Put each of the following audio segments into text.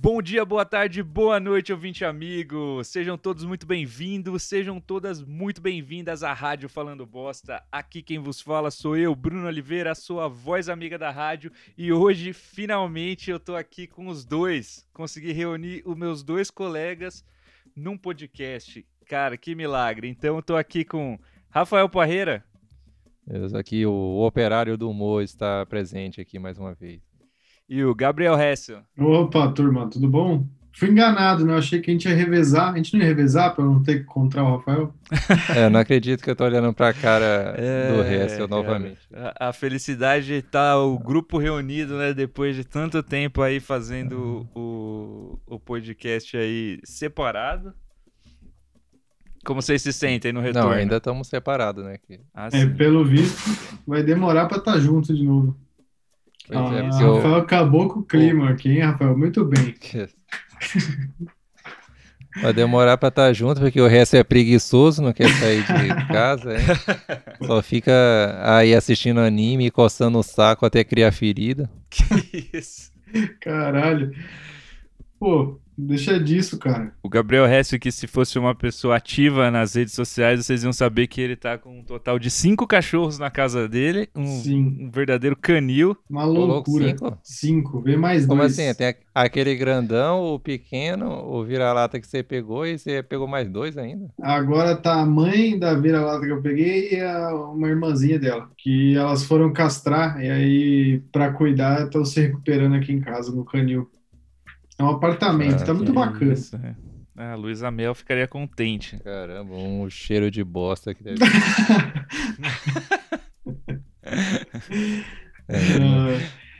Bom dia, boa tarde, boa noite, ouvinte amigo. Sejam todos muito bem-vindos, sejam todas muito bem-vindas à Rádio Falando Bosta. Aqui quem vos fala sou eu, Bruno Oliveira, sua voz amiga da rádio, e hoje finalmente eu tô aqui com os dois. Consegui reunir os meus dois colegas num podcast. Cara, que milagre. Então eu tô aqui com Rafael Parreira. Aqui o operário do humor está presente aqui mais uma vez e o Gabriel Hessel. Opa, turma, tudo bom? Fui enganado, né? Eu achei que a gente ia revezar. A gente não ia revezar para não ter que encontrar o Rafael? É, não acredito que eu tô olhando para a cara é, do Hessel novamente. A, a, felicidade tá o grupo reunido, né? Depois de tanto tempo aí fazendo o, o podcast aí separado. Como vocês se sentem no retorno? Não, ainda estamos separados, né? Ah, é, pelo visto, vai demorar para estar tá junto de novo. Pois ah, é, Rafael eu... acabou com o clima aqui, hein, Rafael? Muito bem. Vai demorar para estar tá junto, porque o resto é preguiçoso, não quer sair de casa. Hein? Só fica aí assistindo anime, coçando o saco até criar ferida. Que isso? Caralho. Pô, Deixa disso, cara. O Gabriel Hessio, que se fosse uma pessoa ativa nas redes sociais, vocês iam saber que ele tá com um total de cinco cachorros na casa dele. Um, Sim. um verdadeiro canil. Uma loucura. Cinco? cinco. Vê mais Como dois. assim? Tem aquele grandão, o pequeno, o vira-lata que você pegou e você pegou mais dois ainda? Agora tá a mãe da vira-lata que eu peguei e a, uma irmãzinha dela. Que elas foram castrar e aí, pra cuidar, estão se recuperando aqui em casa, no canil. É um apartamento, ah, tá muito bacana. Isso, é. Ah, a Luísa Mel ficaria contente. Caramba, um cheiro de bosta que deve é,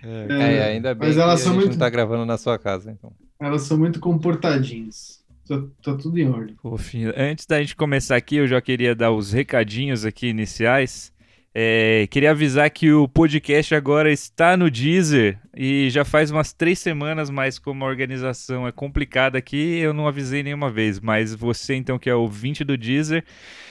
é, é, ainda bem mas elas que são a gente muito... não tá gravando na sua casa, então. Elas são muito comportadinhas. Tá, tá tudo em ordem. Fofinho. Antes da gente começar aqui, eu já queria dar os recadinhos aqui iniciais. É, queria avisar que o podcast agora está no Deezer e já faz umas três semanas, mas como a organização é complicada aqui, eu não avisei nenhuma vez. Mas você, então, que é ouvinte do Deezer,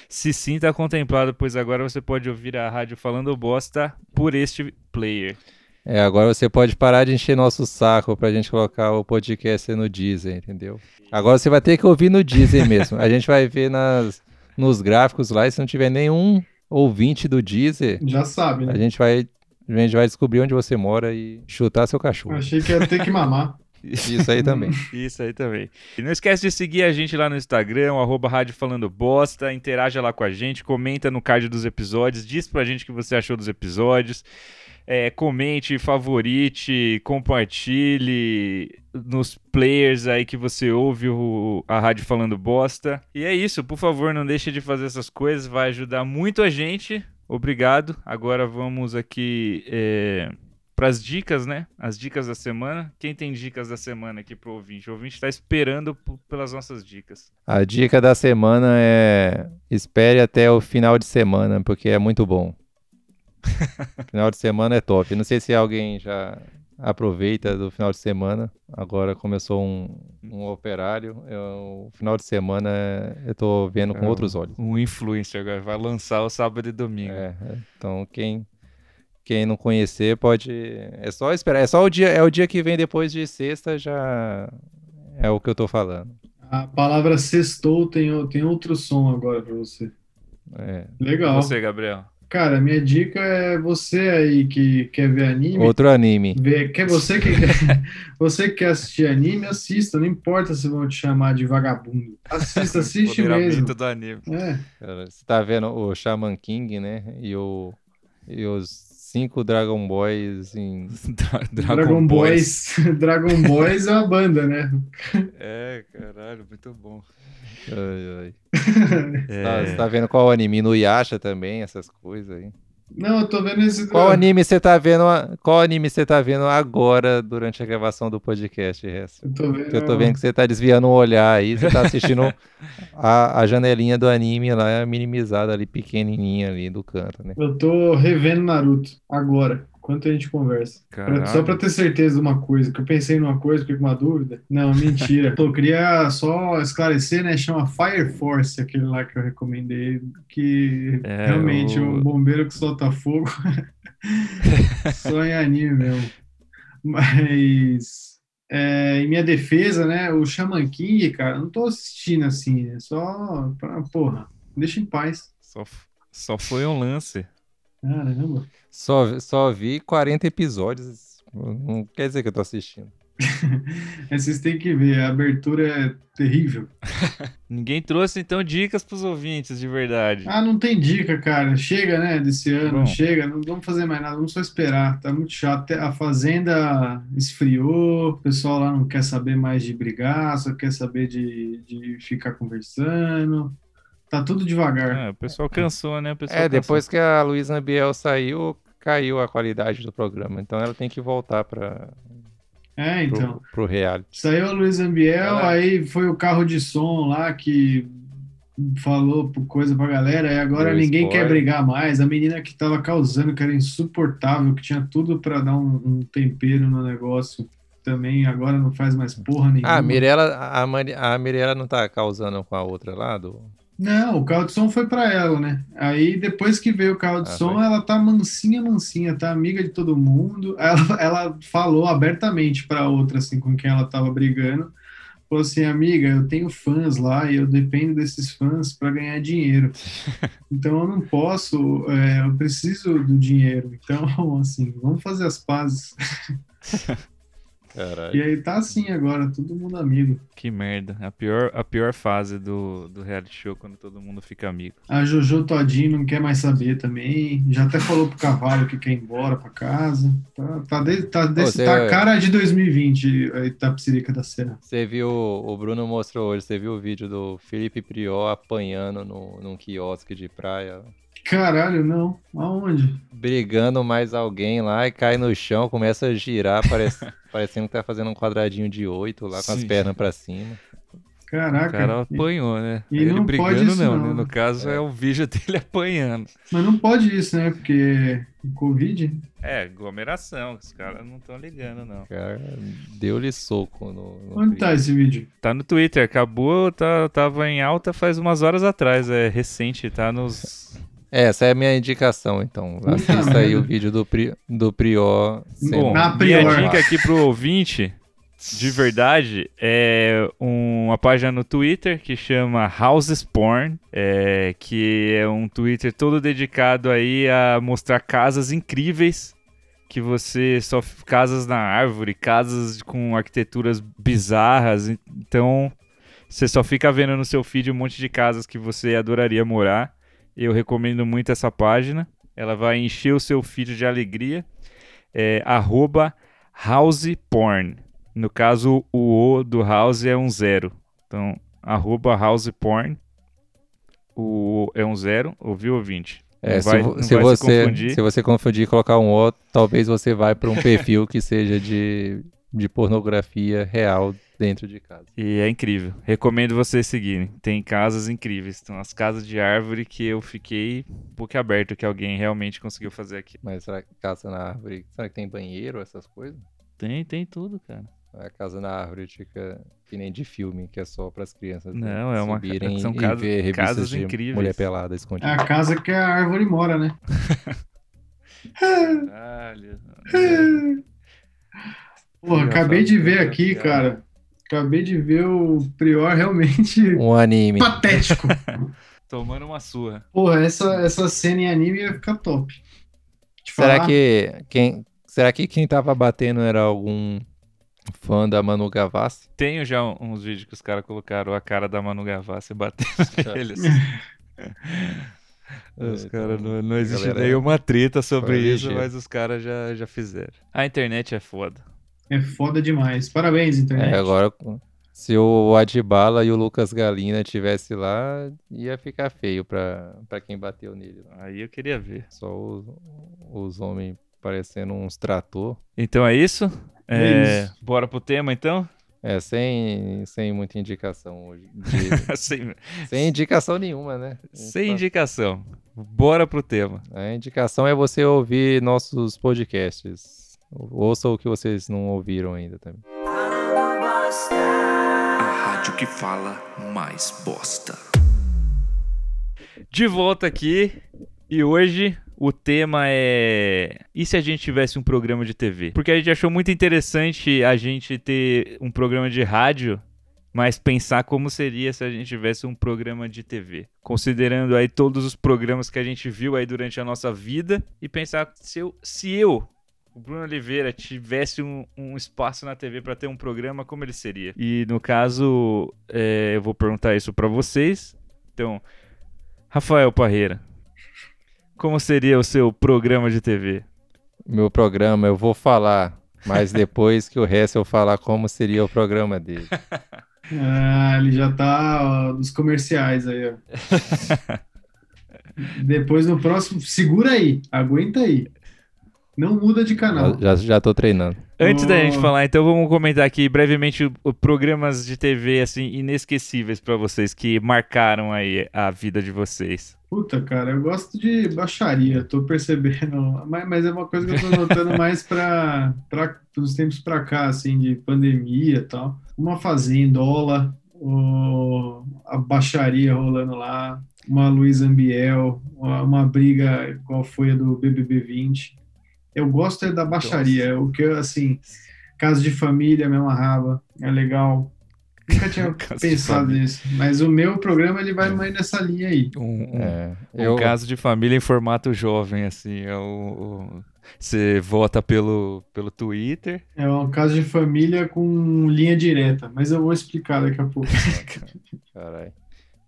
se sinta contemplado, pois agora você pode ouvir a rádio falando bosta por este player. É, agora você pode parar de encher nosso saco pra gente colocar o podcast no Deezer, entendeu? Agora você vai ter que ouvir no Deezer mesmo. A gente vai ver nas, nos gráficos lá, e se não tiver nenhum ouvinte do Deezer, já sabe, né? A gente vai, a gente vai descobrir onde você mora e chutar seu cachorro. achei que ia ter que mamar. Isso aí também. Isso aí também. E não esquece de seguir a gente lá no Instagram, arroba Rádio Falando Bosta, interaja lá com a gente, comenta no card dos episódios, diz pra gente o que você achou dos episódios. É, comente, favorite, compartilhe nos players aí que você ouve o, a rádio falando bosta. E é isso, por favor, não deixe de fazer essas coisas, vai ajudar muito a gente. Obrigado. Agora vamos aqui é, para as dicas, né? As dicas da semana. Quem tem dicas da semana aqui pro ouvinte? O ouvinte está esperando pelas nossas dicas. A dica da semana é espere até o final de semana, porque é muito bom. Final de semana é top. Não sei se alguém já aproveita do final de semana. Agora começou um, um operário. Eu, o final de semana eu tô vendo com é, outros olhos. Um influencer agora vai lançar o sábado e domingo. É, então quem quem não conhecer pode é só esperar. É só o dia é o dia que vem depois de sexta já é o que eu tô falando. A palavra sextou tem, tem outro som agora para você. É. Legal. Você, Gabriel. Cara, minha dica é você aí que quer ver anime. Outro anime. Ver, quer, você, que, você que quer assistir anime, assista. Não importa se vão te chamar de vagabundo. Assista, assiste mesmo. do anime. É. Você tá vendo o Shaman King, né? E, o, e os cinco Dragon Boys em. Dragon, Dragon Boys. Boys. Dragon Boys é uma banda, né? É, caralho, muito bom. Ai, ai. é... tá, você tá vendo qual anime? No Yasha também, essas coisas aí. Não, eu tô vendo esse. Qual anime você tá vendo? Qual anime você tá vendo agora durante a gravação do podcast, Ressa? Eu tô vendo. Eu tô vendo que você tá desviando o olhar aí, você tá assistindo a, a janelinha do anime lá minimizada ali, pequenininha ali do canto, né? Eu tô revendo Naruto agora enquanto a gente conversa. Pra, só para ter certeza de uma coisa, que eu pensei numa coisa, fiquei com uma dúvida. Não, mentira. eu queria só esclarecer, né? Chama Fire Force, aquele lá que eu recomendei, que é, realmente o... um bombeiro que solta fogo. só em anime mesmo. Mas é, em minha defesa, né? O Shaman King, cara, não tô assistindo assim, é só pra, porra, deixa em paz. Só, só foi um lance. Caramba. Só, só vi 40 episódios. Não quer dizer que eu tô assistindo. Vocês têm que ver, a abertura é terrível. Ninguém trouxe então dicas pros ouvintes de verdade. Ah, não tem dica, cara. Chega, né, desse ano, Bom. chega, não vamos fazer mais nada, vamos só esperar. Tá muito chato. A fazenda esfriou, o pessoal lá não quer saber mais de brigar, só quer saber de, de ficar conversando. Tá tudo devagar. Ah, o pessoal cansou, né? O pessoal É, cansou. depois que a Luísa Biel saiu, caiu a qualidade do programa. Então ela tem que voltar para É, então. pro, pro reality. Saiu a Luiz Ambiel, Ela- aí foi o carro de som lá que falou coisa pra galera, e agora Deu ninguém quer spoiler. brigar mais. A menina que tava causando, que era insuportável, que tinha tudo pra dar um, um tempero no negócio, também agora não faz mais porra nenhuma. Ah, a Mirella, a, Mari- a Mirella não tá causando com a outra lá? Do... Não, o carro de som foi pra ela, né? Aí depois que veio o carro de Ah, som, foi. ela tá mansinha, mansinha, tá amiga de todo mundo. Ela, ela falou abertamente pra outra, assim, com quem ela tava brigando. Falou assim, amiga, eu tenho fãs lá e eu dependo desses fãs pra ganhar dinheiro. Então eu não posso, é, eu preciso do dinheiro. Então, assim, vamos fazer as pazes. Caralho. E aí tá assim agora, todo mundo amigo. Que merda. A pior, a pior fase do, do reality show quando todo mundo fica amigo. A Jojo Todinho não quer mais saber também. Já até falou pro cavalo que quer ir embora pra casa. Tá, tá, de, tá, desse, Você- tá a cara de 2020, a Itapsirica da Serra. Você viu, o Bruno mostrou hoje, você viu o vídeo do Felipe Prior apanhando no, num quiosque de praia, Caralho, não. Aonde? brigando mais alguém lá e cai no chão, começa a girar, parece, parecendo que tá fazendo um quadradinho de oito lá com as Sim. pernas pra cima. O Caraca. cara apanhou, né? e Ele não brigando pode isso não, não, né? No né? caso é. o vídeo dele apanhando. Mas não pode isso, né? Porque o Covid. É, aglomeração, os caras não estão ligando, não. O cara deu-lhe soco no, no Onde tá Prior. esse vídeo? Tá no Twitter, acabou, tá, tava em alta faz umas horas atrás, é recente, tá nos... Essa é a minha indicação, então. Assista aí o vídeo do, Pri, do Prior. Bom, Na minha prior. dica aqui pro ouvinte, de verdade, é uma página no Twitter que chama Houses Porn, é, que é um Twitter todo dedicado aí a mostrar casas incríveis que você só casas na árvore, casas com arquiteturas bizarras, então você só fica vendo no seu feed um monte de casas que você adoraria morar. Eu recomendo muito essa página. Ela vai encher o seu feed de alegria. É arroba houseporn. No caso, o O do house é um zero. Então, arroba houseporn. O O é um zero. Ouviu, ouvinte? É, se, vai- se se você, confundir. se você confundir e colocar um O, talvez você vai para um perfil que seja de, de pornografia real dentro de casa. E é incrível. Recomendo vocês seguirem. Tem casas incríveis. Então, as casas de árvore que eu fiquei boca aberto que alguém realmente conseguiu fazer aqui. Mas será que casa na árvore, será que tem banheiro, essas coisas? Tem, tem tudo, cara. A casa na árvore fica que nem de filme, que é só para as crianças né, Não, é uma- subirem são e casas- ver casas de incríveis. mulher pelada É escondida. a casa que a árvore mora, né? Caralho. Porra, acabei de ver né? aqui, cara. Acabei de ver o Prior realmente Um anime. patético. Tomando uma surra. Porra, essa, essa cena em anime ia ficar top. Te Será falar, que quem, será que quem tava batendo era algum fã da Manu Gavassi? Tenho já uns vídeos que os caras colocaram a cara da Manu Gavassi batendo neles. Os É, caras então, não, não existe galera nenhuma treta sobre isso, mas os caras já, já fizeram. A internet é foda. É foda demais. Parabéns, internet. É, agora se o Adbala e o Lucas Galina tivesse lá, ia ficar feio pra, pra quem bateu nele. Aí eu queria ver. Só os, os homens parecendo uns trator. Então é isso? É É, isso. Bora pro tema então? É, sem, sem muita indicação hoje. De- sem, sem indicação nenhuma, né? sem indicação. Bora pro tema. A indicação é você ouvir nossos podcasts. Ouça o que vocês não ouviram ainda também. A rádio que fala mais bosta. De volta aqui e hoje o tema é. E se a gente tivesse um programa de TV? Porque a gente achou muito interessante a gente ter um programa de rádio mas pensar como seria se a gente tivesse um programa de TV, considerando aí todos os programas que a gente viu aí durante a nossa vida e pensar se eu, se eu o Bruno Oliveira tivesse um, um espaço na TV para ter um programa, como ele seria? E no caso, é, eu vou perguntar isso para vocês. Então, Rafael Parreira, como seria o seu programa de TV? Meu programa, eu vou falar, mas depois que o resto eu falar como seria o programa dele. Ah, ele já tá ó, nos comerciais aí, ó. Depois no próximo, segura aí, aguenta aí. Não muda de canal. Já, já tô treinando. Antes oh. da gente falar, então vamos comentar aqui brevemente programas de TV assim inesquecíveis para vocês que marcaram aí a vida de vocês. Puta, cara, eu gosto de baixaria, tô percebendo, mas, mas é uma coisa que eu tô notando mais para os tempos para cá, assim, de pandemia e tal uma fazendola, o, a baixaria rolando lá, uma Luiz Ambiel, uma, uma, briga qual foi a do BBB 20. Eu gosto é da baixaria, Nossa. o que assim, casa de família me amarrava, é legal. Nunca tinha pensado nisso, mas o meu programa ele vai é. mais nessa linha aí. Um, um, é, um eu... caso de família em formato jovem, assim, é o, o você vota pelo, pelo Twitter. É um caso de família com linha direta, mas eu vou explicar daqui a pouco. Caralho.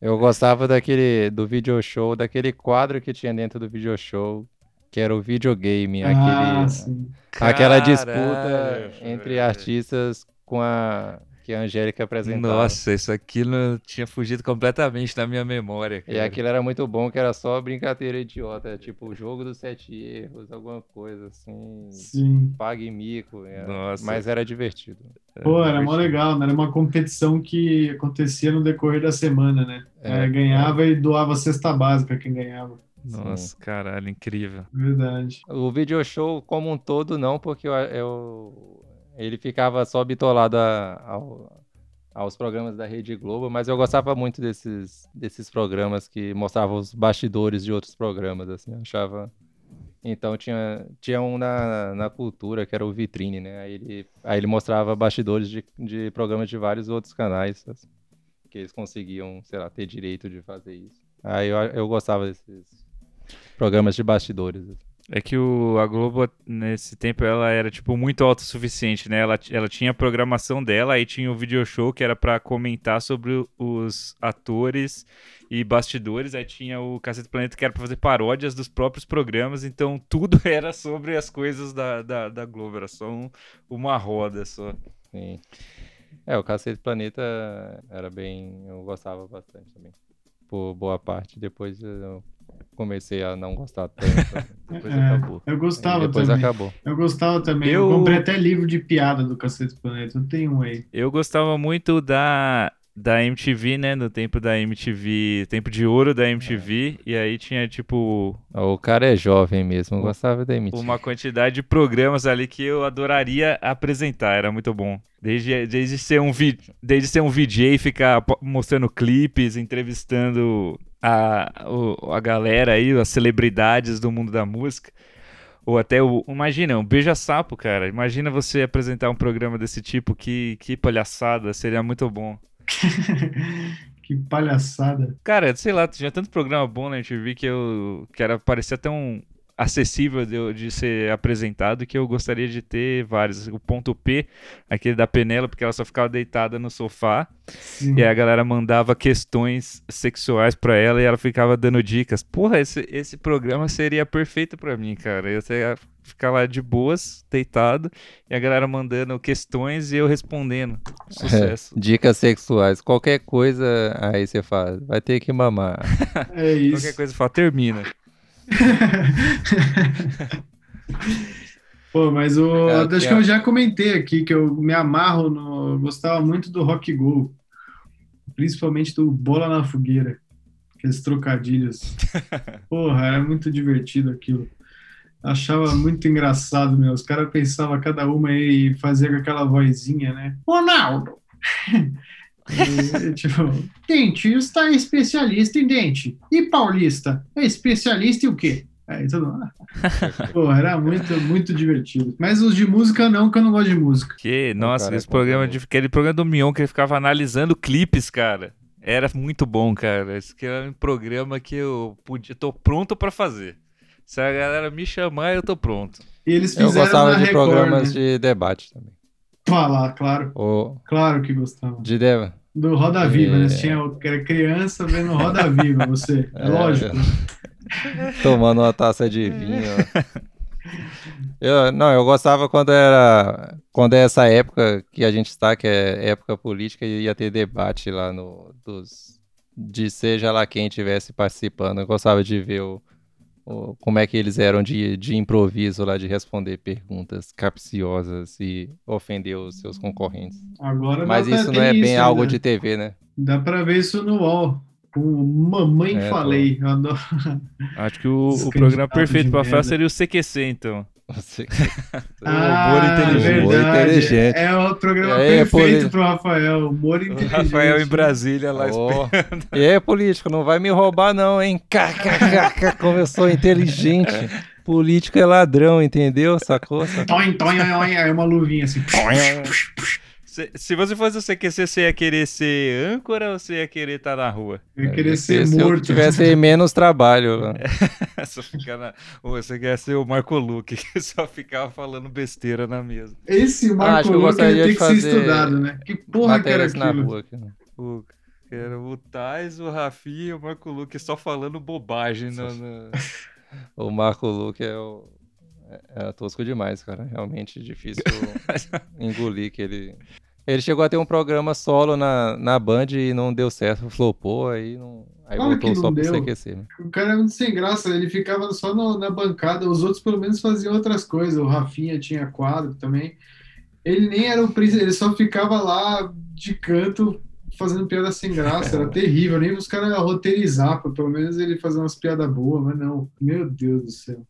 Eu gostava daquele do video show, daquele quadro que tinha dentro do video show, que era o videogame, ah, aquele, aquela disputa entre artistas com a que a Angélica apresentava. Nossa, isso aquilo tinha fugido completamente da minha memória. Cara. E aquilo era muito bom, que era só brincadeira idiota, tipo o jogo dos sete erros, alguma coisa assim. Sim. Pague mico. Era... Nossa. Mas era divertido. Pô, era mó legal, né? Era uma competição que acontecia no decorrer da semana, né? É, é, ganhava é. e doava cesta básica quem ganhava. Nossa, Sim. caralho, incrível. Verdade. O video show como um todo não, porque eu, eu ele ficava só bitolado a, ao, aos programas da Rede Globo, mas eu gostava muito desses, desses programas que mostravam os bastidores de outros programas, assim, eu achava... Então tinha, tinha um na, na cultura, que era o Vitrine, né? Aí ele, aí ele mostrava bastidores de, de programas de vários outros canais, assim, que eles conseguiam, sei lá, ter direito de fazer isso. Aí eu, eu gostava desses programas de bastidores. É que o, a Globo, nesse tempo, ela era, tipo, muito autossuficiente, né? Ela, ela tinha a programação dela, aí tinha o video show, que era para comentar sobre os atores e bastidores, aí tinha o Cacete Planeta, que era pra fazer paródias dos próprios programas, então tudo era sobre as coisas da, da, da Globo, era só um, uma roda só. Sim. É, o Cacete Planeta era bem... eu gostava bastante também, por boa parte. Depois eu comecei a não gostar tanto. Depois é, acabou. Eu gostava depois também. acabou. Eu gostava também. Eu... eu comprei até livro de piada do Cacete Planeta. Eu tenho um aí. Eu gostava muito da da MTV, né? No tempo da MTV, tempo de ouro da MTV, é. e aí tinha tipo. O cara é jovem mesmo, eu gostava da MTV. Uma quantidade de programas ali que eu adoraria apresentar, era muito bom. Desde, desde, ser, um vi, desde ser um VJ, ficar mostrando clipes, entrevistando a, a galera aí, as celebridades do mundo da música. Ou até o. Imagina, um beija-sapo, cara. Imagina você apresentar um programa desse tipo, que, que palhaçada, seria muito bom. que palhaçada. Cara, sei lá, tinha tanto programa bom na MTV que eu. que era, parecia até um acessível de, de, ser apresentado que eu gostaria de ter vários. O ponto P, aquele da Penela, porque ela só ficava deitada no sofá. Sim. E aí a galera mandava questões sexuais para ela e ela ficava dando dicas. Porra, esse, esse programa seria perfeito para mim, cara. Eu ia ficar lá de boas, deitado, e a galera mandando questões e eu respondendo. Sucesso. É, dicas sexuais. Qualquer coisa, aí você fala, vai ter que mamar. É isso. Qualquer coisa, fala, termina. Pô, mas o. É, acho que eu já comentei aqui que eu me amarro no. Gostava muito do rock go. Principalmente do Bola na Fogueira. Aqueles trocadilhos. Porra, era muito divertido aquilo. Achava muito engraçado, meu. Os caras pensavam cada uma e fazia aquela vozinha, né? Ronaldo! E, tipo, dentista é especialista em dente. E paulista é especialista em o quê? Aí todo mundo. Pô, era muito, muito divertido. Mas os de música não, que eu não gosto de música. Que, nossa, cara, esse é programa, de, aquele programa do Mion que ele ficava analisando clipes, cara. Era muito bom, cara. Esse que era um programa que eu podia, tô pronto pra fazer. Se a galera me chamar, eu tô pronto. E eles Eu fizeram gostava na de Record, programas né? de debate também. Falar, claro. Ou Claro que gostava. de deba- Do Roda Viva, né? É. Você tinha o era criança vendo Roda Viva, você. É, É, lógico. tomando uma taça de vinho. Eu, não, eu gostava quando era quando é essa época que a gente está, que é época política, e ia ter debate lá no dos de seja lá quem estivesse participando. Eu gostava de ver o, o- como é que eles eram de, de improviso lá, de responder perguntas capciosas e ofender os seus concorrentes. Agora Mas isso não é bem isso algo ainda. de TV, né? Dá pra ver isso no UOL. Com Mamãe É, Falei. Adoro. Acho que o, o programa perfeito de pra falar merda. seria o CQC, então. Você- Ah, inteligente. Humor verdade. inteligente. É o programa aí, é perfeito poli- pro Rafael. Humor O inteligente. Rafael em Brasília lá Ó, E aí, político, não vai me roubar não, hein? KKKK, como eu sou inteligente. Político é ladrão, entendeu? Sacou? Sacou? Toin, toin, toin, é uma luvinha assim. Se, se você fosse o CQC, você ia querer ser âncora ou você ia querer estar na rua? Eu ia querer Se ser eu morto. tivesse menos trabalho. né? só ficar na... Ou você quer ser o Marco Luque, que só ficava falando besteira na mesa. Esse Ah, Marco acho que eu Luque tem de que ser estudado, né? Que porra que era Matérias na aquilo? rua. aqui, né? O, era o Tais, o Rafinha e o Marco Luque só falando bobagem. No, no- O Marco Luque é o... é- Era tosco demais, cara. Realmente difícil engolir que ele... Ele chegou a ter um programa solo na, na Band e não deu certo, flopou, aí, não... aí Claro voltou que só pro deu. CQC. né? O cara é muito sem graça, ele ficava só no- na bancada, os outros pelo menos faziam outras coisas. O Rafinha tinha quadro também. Ele nem era o príncipe, ele só ficava lá de canto fazendo piada sem graça, era terrível. Nem os caras roteirizar, pelo menos ele fazer umas piadas boas, mas não. Meu Deus do céu.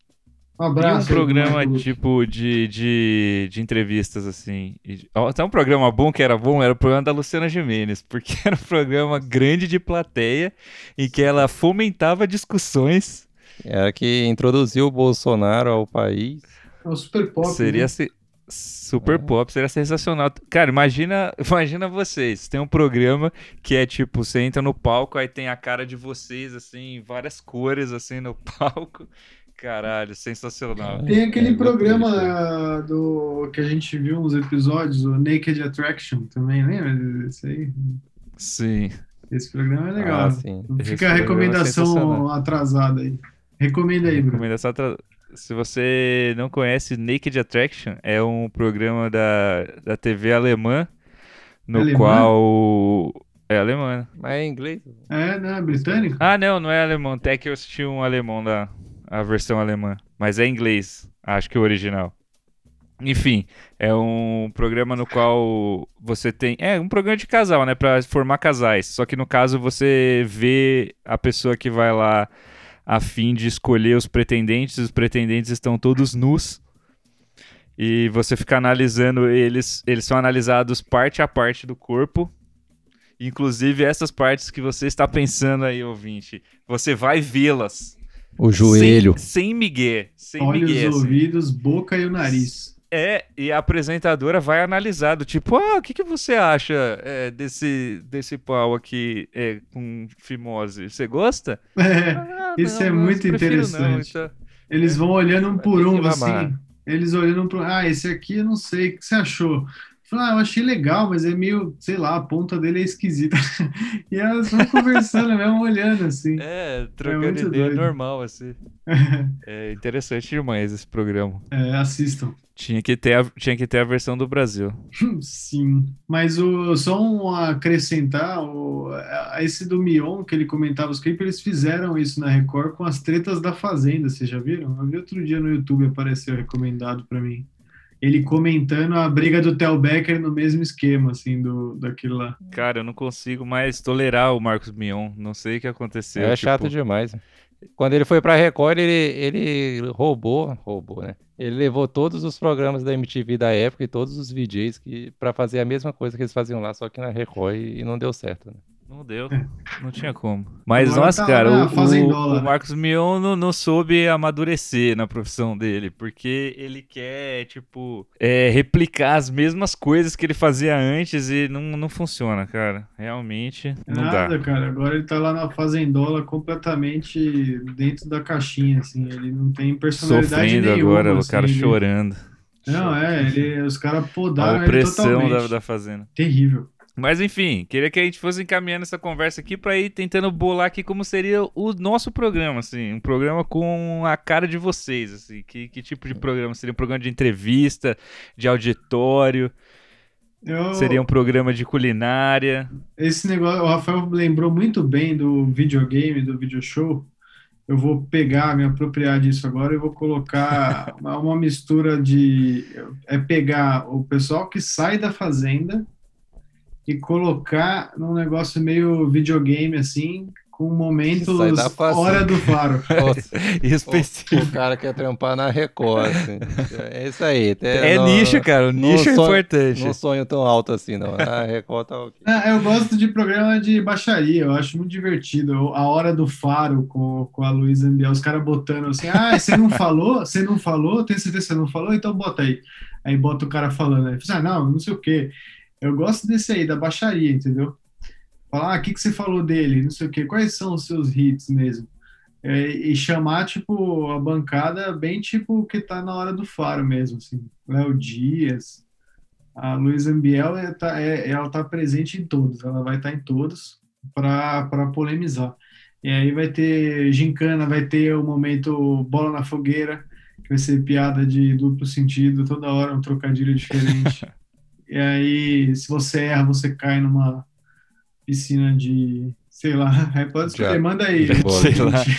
Um E um abraço. aí pro programa Luque. tipo de, de, de entrevistas, assim. E, até um programa bom que era bom era o programa da Luciana Gimenez, porque era um programa grande de plateia em que ela fomentava discussões. Era que introduziu o Bolsonaro ao país. É o Super Pop. seria né? se- super pop, seria sensacional. Cara, imagina, imagina vocês, tem um programa que é tipo, você entra no palco, aí tem a cara de vocês, assim, várias cores, assim, no palco. Caralho, sensacional. Tem aquele É, programa do que a gente viu uns episódios, o Naked Attraction também, lembra desse aí? Sim. Esse programa é legal. Ah, sim. Esse Fica a é recomendação sensacional. atrasada aí. Recomenda aí, Bruno. Recomendação atra- Se você não conhece Naked Attraction, é um programa da, da TV alemã, no Alemã? qual. É alemã. Mas é em inglês. É, né? Britânico? Ah, não, não é alemão. Até que eu assisti um alemão da a versão alemã. Mas é inglês. Acho que é o original. Enfim, é um programa no qual você tem. É um programa de casal, né? Pra formar casais. Só que no caso você vê a pessoa que vai lá a fim de escolher os pretendentes. Os pretendentes estão todos nus. E você fica analisando eles. Eles são analisados parte a parte do corpo. Inclusive essas partes que você está pensando aí, ouvinte. Você vai vê-las. O joelho. Sem, sem migué. Sem Olhos, migué. assim. ouvidos, boca e o nariz. É, e a apresentadora vai analisar, do tipo, ah, o que, que você acha é, desse, desse pau aqui é, com fimose? Você gosta? É, "Ah, Isso não, é não, muito prefiro não", interessante. então- eles vão olhando um por um, assim. Eles olhando um por Ah, esse aqui eu não sei. O que você achou? Falei, ah, eu achei legal, mas é meio, sei lá, a ponta dele é esquisita. e elas vão conversando mesmo, olhando assim. É, trocando muito ideia doido. normal, assim. É interessante demais esse programa. É, assistam. Tinha que, ter a, tinha que ter a versão do Brasil. Sim, mas o, só um acrescentar, o, a- esse do Mion, que ele comentava os clipes, eles fizeram isso na Record com as tretas da Fazenda, vocês já viram? Eu vi outro dia no YouTube, apareceu recomendado pra mim. Ele comentando a briga do Tel Becker no mesmo esquema, assim, do, daquilo lá. Cara, eu não consigo mais tolerar o Marcos Mion. Não sei o que aconteceu. É tipo, chato demais. Quando ele foi pra Record, ele, ele roubou, roubou, né? Ele levou todos os programas da MTV da época e todos os VJs que, pra fazer a mesma coisa que eles faziam lá, só que na Record e, e não deu certo, né? Não deu. Não tinha como. Mas, Agora nossa, tá cara, o, o, o Marcos Mion não, não soube amadurecer na profissão dele, porque ele quer, tipo, é, replicar as mesmas coisas que ele fazia antes e não, não funciona, cara. Realmente não Nada, dá. cara. Agora ele tá lá na fazendola completamente dentro da caixinha, assim. Ele não tem personalidade Sofrendo nenhuma. agora, o assim, cara ele- chorando. Não, é, ele, os caras A podaram ele opressão totalmente. da, da fazenda. Terrível. Mas enfim, queria que a gente fosse encaminhando essa conversa aqui pra ir tentando bolar aqui como seria o nosso programa, assim, um programa com a cara de vocês, assim, que, que tipo de programa? Seria um programa de entrevista, de auditório, Eu, seria um programa de culinária. Esse negócio, o Rafael lembrou muito bem do videogame, do video show. Eu vou pegar, me apropriar disso agora e vou colocar uma mistura de. É pegar o pessoal que sai da fazenda e colocar num negócio meio videogame, assim, com momentos hora do faro. Nossa, Específico. o, o cara quer trampar na Record, assim. É isso aí. É, não- nicho, cara, o nicho é sonho- importante. Não sonho tão alto assim, não. A Record tá ok. Ah, eu gosto de programa de baixaria, eu acho muito divertido. A hora do faro com, com a Luísa Ambiel, os caras botando assim, ah, você não falou? Você não falou? Tem certeza que você não falou? Então bota aí. Aí bota o cara falando, aí fala, ah, não, não sei o quê. Eu gosto desse aí, da baixaria, entendeu? Falar, ah, o que, que você falou dele? Não sei o quê, quais são os seus hits mesmo? É, e chamar, tipo, a bancada bem tipo que tá na hora do faro mesmo, assim. Léo Dias, a Luísa Ambiel é, tá, é- ela tá presente em todos, ela vai estar em todos para polemizar. E aí vai ter gincana, vai ter o momento bola na fogueira, que vai ser piada de duplo sentido, toda hora um trocadilho diferente. e aí, se você erra, você cai numa piscina de, sei lá, aí pode escolher, manda aí. Sei lá.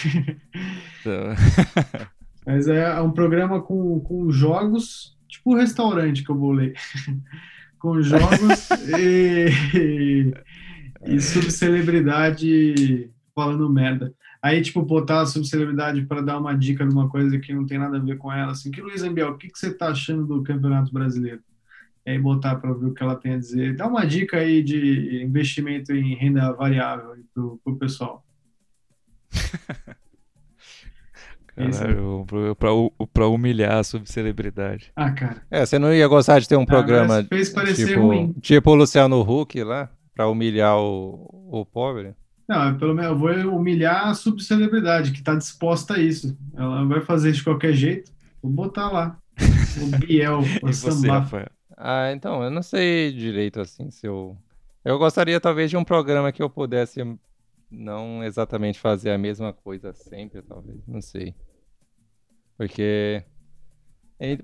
Então, Mas é um programa com, com jogos, tipo o restaurante que eu vou ler. com jogos e, e subcelebridade falando merda. Aí, tipo, botar a subcelebridade para dar uma dica de uma coisa que não tem nada a ver com ela. Assim, que Luiz Ambiel, o que, que você tá achando do Campeonato Brasileiro? E aí botar para ver o que ela tem a dizer. Dá uma dica aí de investimento em renda variável pro, pro pessoal. Caralho, pra humilhar a subcelebridade. Ah, cara. É, você não ia gostar de ter um programa mas fez parecer tipo, ruim. tipo o Luciano Huck lá, pra humilhar o, o pobre? Não, pelo menos eu vou humilhar a subcelebridade que está disposta a isso. Ela vai fazer de qualquer jeito. Vou botar lá. O Biel, o você, sambar. Rafael? Ah, então, eu não sei direito assim se eu. Eu gostaria talvez de um programa que eu pudesse não exatamente fazer a mesma coisa sempre, talvez. Não sei. Porque.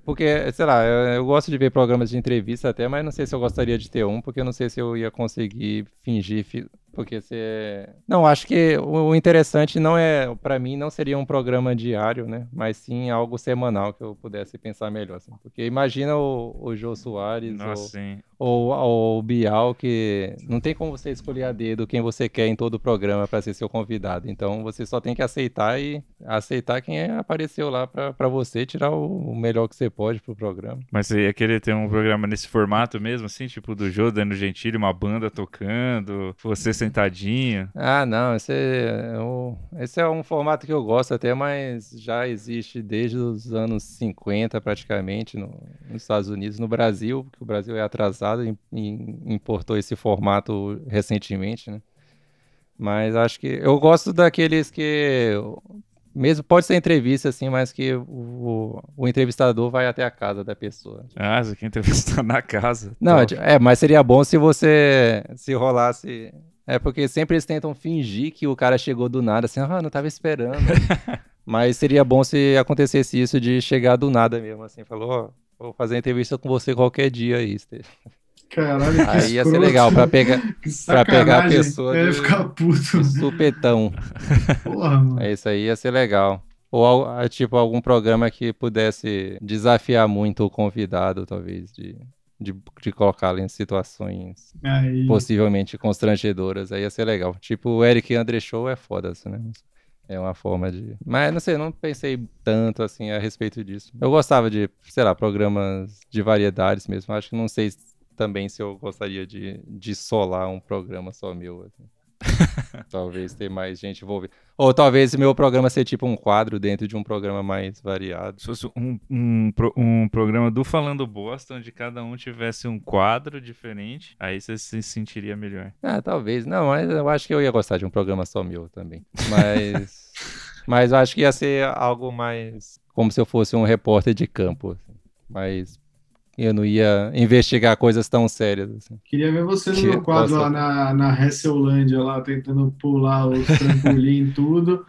Porque, sei lá, eu, eu gosto de ver programas de entrevista até, mas não sei se eu gostaria de ter um, porque eu não sei se eu ia conseguir fingir. fi- Porque você. Não, acho que o interessante não é, Pra mim, não seria um programa diário, né? Mas sim algo semanal que eu pudesse pensar melhor. assim. Porque imagina o, o Jô Soares ou, Nossa, sim. ou, ou o Bial, que não tem como você escolher a dedo quem você quer em todo o programa para ser seu convidado. Então você só tem que aceitar e aceitar quem é- apareceu lá para você, tirar o, o melhor que você pode pro programa. Mas você ia querer ter um programa nesse formato mesmo, assim, tipo do Jô, dando Gentili, uma banda tocando, você sentadinho. Ah, não, esse é, o- esse é um formato que eu gosto até, mas já existe desde os anos 50 praticamente no- nos Estados Unidos. No Brasil, porque o Brasil é atrasado e e importou esse formato recentemente, né? Mas acho que eu gosto daqueles que mesmo pode ser entrevista assim, mas que o, o entrevistador vai até a casa da pessoa. Ah, você quer entrevistar na casa. Não, Top. é, mas seria bom se você se rolasse. É porque sempre eles tentam fingir que o cara chegou do nada, assim, ah, não tava esperando. mas seria bom se acontecesse isso de chegar do nada mesmo, assim, falou, ó, vou fazer entrevista com você qualquer dia aí, Estê. Caralho, que Aí ia ser escroto. legal pra pegar pra pegar a pessoa Eu ia de- ficar puto. supetão. Porra, mano. É isso aí, ia ser legal. Ou ah, tipo algum programa que pudesse desafiar muito o convidado, talvez, de, de, de colocá-lo em situações Aí, possivelmente constrangedoras, aí ia ser legal. Tipo, o Eric Andre Show é foda, assim, né? É uma forma de. Mas não sei, não pensei tanto assim a respeito disso. Eu gostava de, sei lá, programas de variedades mesmo. Acho que não sei também se eu gostaria de, de solar um programa só meu. assim. talvez ter mais gente envolvida. Ou talvez meu programa ser tipo um quadro dentro de um programa mais variado. Se fosse um, um, um programa do Falando Bosta, onde cada um tivesse um quadro diferente, aí você se sentiria melhor. Ah, talvez. Não, mas eu acho que eu ia gostar de um programa só meu também. Mas. mas eu acho que ia ser algo mais. Como se eu fosse um repórter de campo. Assim. Mas eu não ia investigar coisas tão sérias. Assim. Queria ver você no meu quadro lá na, na Hesselândia, lá tentando pular os trampolim tudo,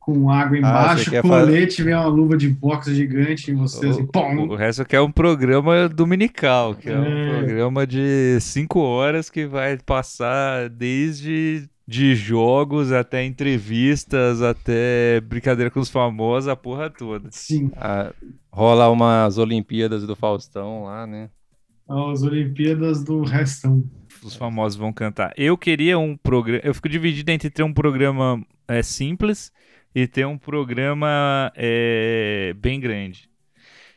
com água ah, embaixo, ah, colete, vem uma luva de boxe gigante em você, o, assim, pum! O resto que é um programa dominical, que é, é um programa de cinco horas que vai passar desde de jogos até entrevistas, até brincadeira com os famosos, a porra toda. Sim. Ah, rola umas Olimpíadas do Faustão lá, né? As Olimpíadas do Restão. Os famosos vão cantar. Eu queria um programa. Eu fico dividido entre ter um programa é, simples e ter um programa é, bem grande.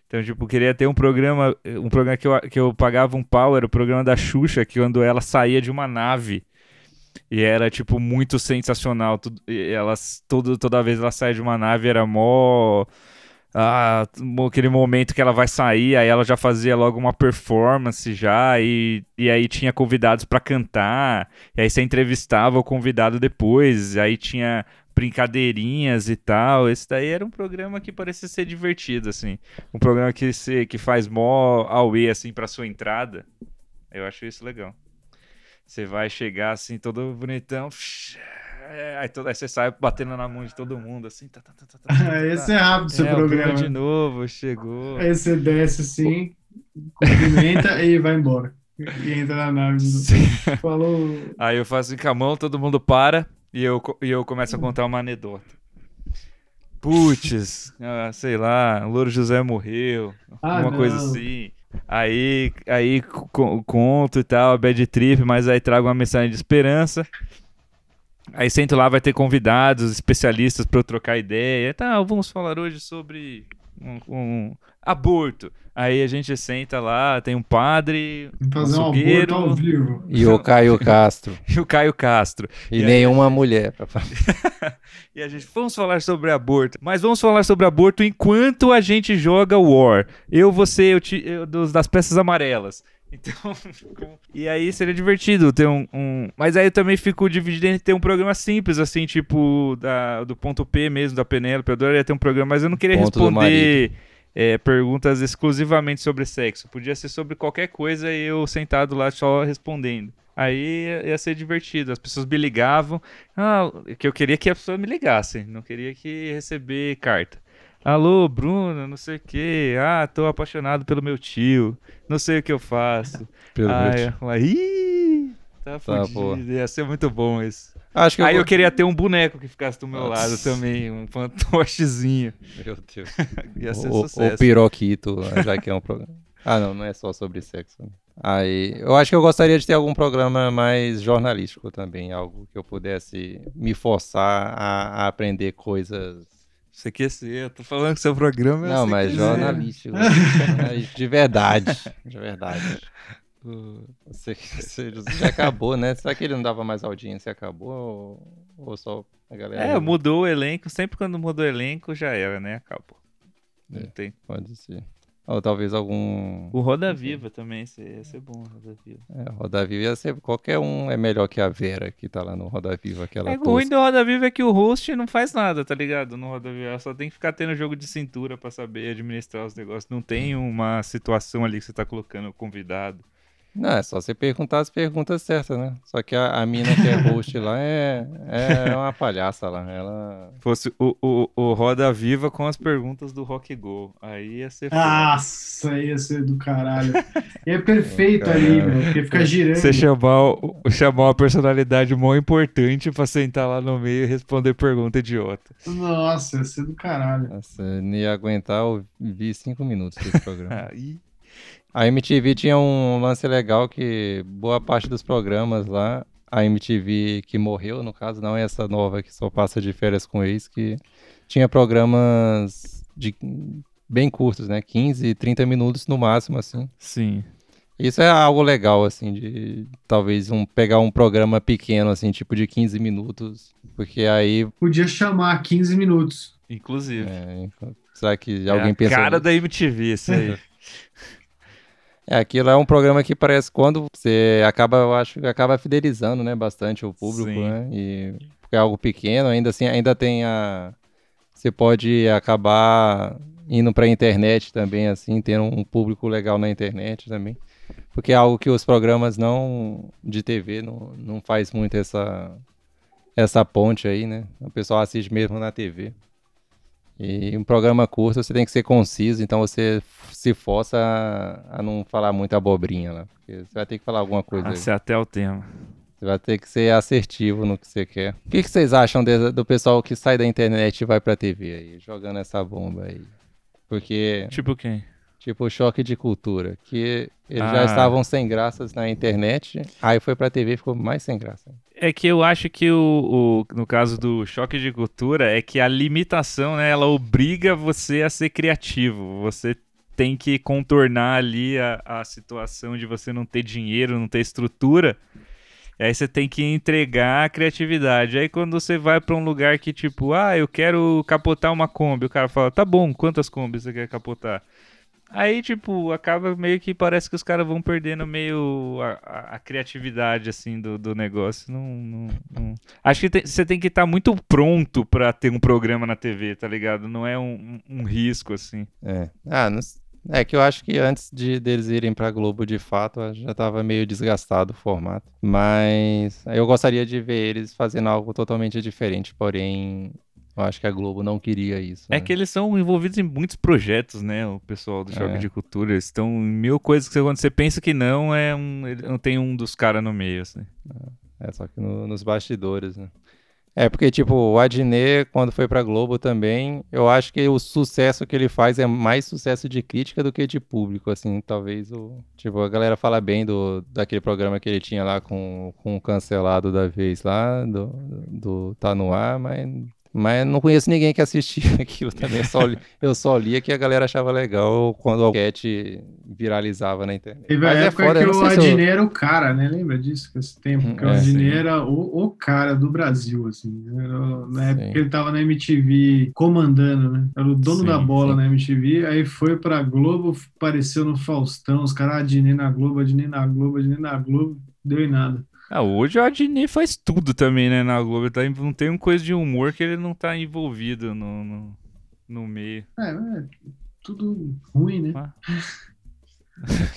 Então, tipo, queria ter um programa, um programa que eu, que eu pagava um pau, era o programa da Xuxa, que quando ela saía de uma nave e era, tipo, muito sensacional. Tudo, elas, todo, toda vez ela sai de uma nave era mó. Ah, aquele momento que ela vai sair, aí ela já fazia logo uma performance já, e, e aí tinha convidados para cantar, e aí você entrevistava o convidado depois, aí tinha brincadeirinhas e tal. Esse daí era um programa que parecia ser divertido, assim. Um programa que, se, que faz mó away, assim, pra sua entrada. Eu acho isso legal. Você vai chegar assim, todo bonitão. É, aí, todo, aí você sai batendo na mão de todo mundo, assim. Tá, tá, tá, tá, tá, tá Esse é rápido, seu é, programa. De novo, chegou. Aí você desce assim, cumprimenta e vai embora. E entra na nave. Falou. Aí eu faço assim com a mão, todo mundo para e eu, e eu começo a contar uma anedota. Putz, ah, sei lá, o Louro José morreu, ah, alguma coisa assim. Aí, aí conto e tal, bad trip, mas aí trago uma mensagem de esperança. Aí sento lá, vai ter convidados, especialistas para eu trocar ideia. Tá, vamos falar hoje sobre um, um, aborto. Aí a gente senta lá, tem um padre, fazer um, um aborto ao vivo. E o Caio Castro. e o Caio Castro. E, e nenhuma aí... mulher. e a gente, vamos falar sobre aborto. Mas vamos falar sobre aborto enquanto a gente joga War. Eu, você, eu, te, eu dos, das peças amarelas. Então, e aí seria divertido ter um, um, Mas aí eu também fico dividido entre ter um programa simples, assim, tipo, da, do ponto P mesmo, da Penélope. Eu adoraria ter um programa, mas eu não queria ponto responder é, perguntas exclusivamente sobre sexo. Podia ser sobre qualquer coisa e eu sentado lá só respondendo. Aí ia ser divertido. As pessoas me ligavam. Ah, que eu queria que a pessoa me ligasse. Não queria que receber carta. Alô, Bruno, não sei o que. Ah, tô apaixonado pelo meu tio. Não sei o que eu faço. pelo ah, meu tio. Ih, tá, tá fudido. Ia ser muito bom isso. Acho que Aí eu, eu queria ter um boneco que ficasse do meu Nossa. lado também, um fantochezinho. Meu Deus. Ia ser o, sucesso. O piroquito, já que é um programa. Ah, não, não é só sobre sexo. Aí, eu acho que eu gostaria de ter algum programa mais jornalístico também, algo que eu pudesse me forçar a, a aprender coisas você quer ser, eu tô falando que seu programa é Não, mas jornalístico. de verdade. De verdade. Você, você, já acabou, né? Será que ele não dava mais audiência? Acabou? Ou, ou só a galera. É, mudou o elenco. Sempre quando mudou o elenco já era, né? Acabou. Não é, tem. Pode ser. Ou talvez algum. O Roda Viva também ia ser bom, Roda Viva. É, Roda Viva ia ser. Qualquer um é melhor que a Vera que tá lá no Roda Viva. Aquela é, o ruim do Roda Viva é que o host não faz nada, tá ligado? No Roda Viva. Ela só tem que ficar tendo jogo de cintura pra saber administrar os negócios. Não tem uma situação ali que você tá colocando o convidado. Não, é só você perguntar as perguntas certas, né? Só que a, a mina que é host lá é, é uma palhaça lá. Ela. Fosse o, o, o Roda Viva com as perguntas do Rock Go. Aí ia ser. Nossa, ia ser do caralho. E é perfeito ali, meu, porque fica girando. Você chamar, chamar uma personalidade mó importante pra sentar lá no meio e responder pergunta idiota. Nossa, ia ser do caralho. Nossa, eu não ia aguentar ouvir cinco minutos desse programa. Aí. A MTV tinha um lance legal que boa parte dos programas lá, a MTV que morreu, no caso, não é essa nova que só passa de férias com ex, que tinha programas de bem curtos, né? 15, 30 minutos no máximo, assim. Sim. Isso é algo legal, assim, de talvez um, pegar um programa pequeno, assim, tipo de 15 minutos, porque aí... Podia chamar 15 minutos. Inclusive. É, será que é alguém a pensa... cara da MTV, isso aí. É, aquilo é um programa que parece quando você acaba, eu acho que acaba fidelizando, né, bastante o público, Sim. né? E porque é algo pequeno, ainda assim, ainda tem a você pode acabar indo para a internet também assim, tendo um público legal na internet também. Porque é algo que os programas não de TV não, não faz muito essa essa ponte aí, né? O pessoal assiste mesmo na TV. E um programa curto você tem que ser conciso, então você se força a, a não falar muita abobrinha lá. Porque você vai ter que falar alguma coisa aí. Esse é até o tema. Você vai ter que ser assertivo no que você quer. O que, que vocês acham de- do pessoal que sai da internet e vai pra TV aí, jogando essa bomba aí? Porque, Tipo quem? Tipo, choque de cultura, que eles Ah. já estavam sem graças na internet, aí foi pra TV e ficou mais sem graça. É que eu acho que o, o- no caso do choque de cultura é que a limitação, né, ela obriga você a ser criativo. Você tem que contornar ali a, a situação de você não ter dinheiro, não ter estrutura. E aí você tem que entregar a criatividade. Aí quando você vai pra um lugar que tipo, ah, eu quero capotar uma Kombi, o cara fala, tá bom, quantas Kombis você quer capotar? Aí, tipo, acaba meio que parece que os caras vão perdendo meio a, a- a criatividade, assim, do, do negócio. Não, não- não- Acho que tem- você tem que estar muito pronto pra ter um programa na TV, tá ligado? Não é um, um- risco, assim. É. Ah, não é que eu acho que antes de deles irem pra Globo de fato, já tava meio desgastado o formato. Mas eu gostaria de ver eles fazendo algo totalmente diferente, porém, eu acho que a Globo não queria isso. É né? que eles são envolvidos em muitos projetos, né? O pessoal do Choque É. de Cultura. Eles estão em mil coisas que você- quando você pensa que não, é um, não tem um dos caras no meio, assim. É, só que no- nos bastidores, né? É porque, tipo, o Adnet, quando foi pra Globo também, eu acho que o sucesso que ele faz é mais sucesso de crítica do que de público, assim, talvez o... Tipo, a galera fala bem do, daquele programa que ele tinha lá com, com o cancelado da vez lá, do, do Tá No Ar, mas... Mas não conheço ninguém que assistia aquilo também, eu só, li- eu só lia que a galera achava legal quando o sketch viralizava na internet. Teve a Mas é época foda, que o eu- Adnet era o cara, né? Lembra disso? Que esse tempo, que o É, Adnet sim. era o, o cara do Brasil, assim. Era- na época Sim. que ele tava na MTV comandando, né? Era o dono Sim, da bola sim. na MTV, aí foi pra Globo, apareceu no Faustão, os caras, Adnet na Globo, Adnet na Globo, Adnet na Globo, deu em nada. Ah, hoje o Adnet faz tudo também, né, na Globo. Tá, não tem uma coisa de humor que ele não tá envolvido no, no, no meio. É, é tudo ruim, né?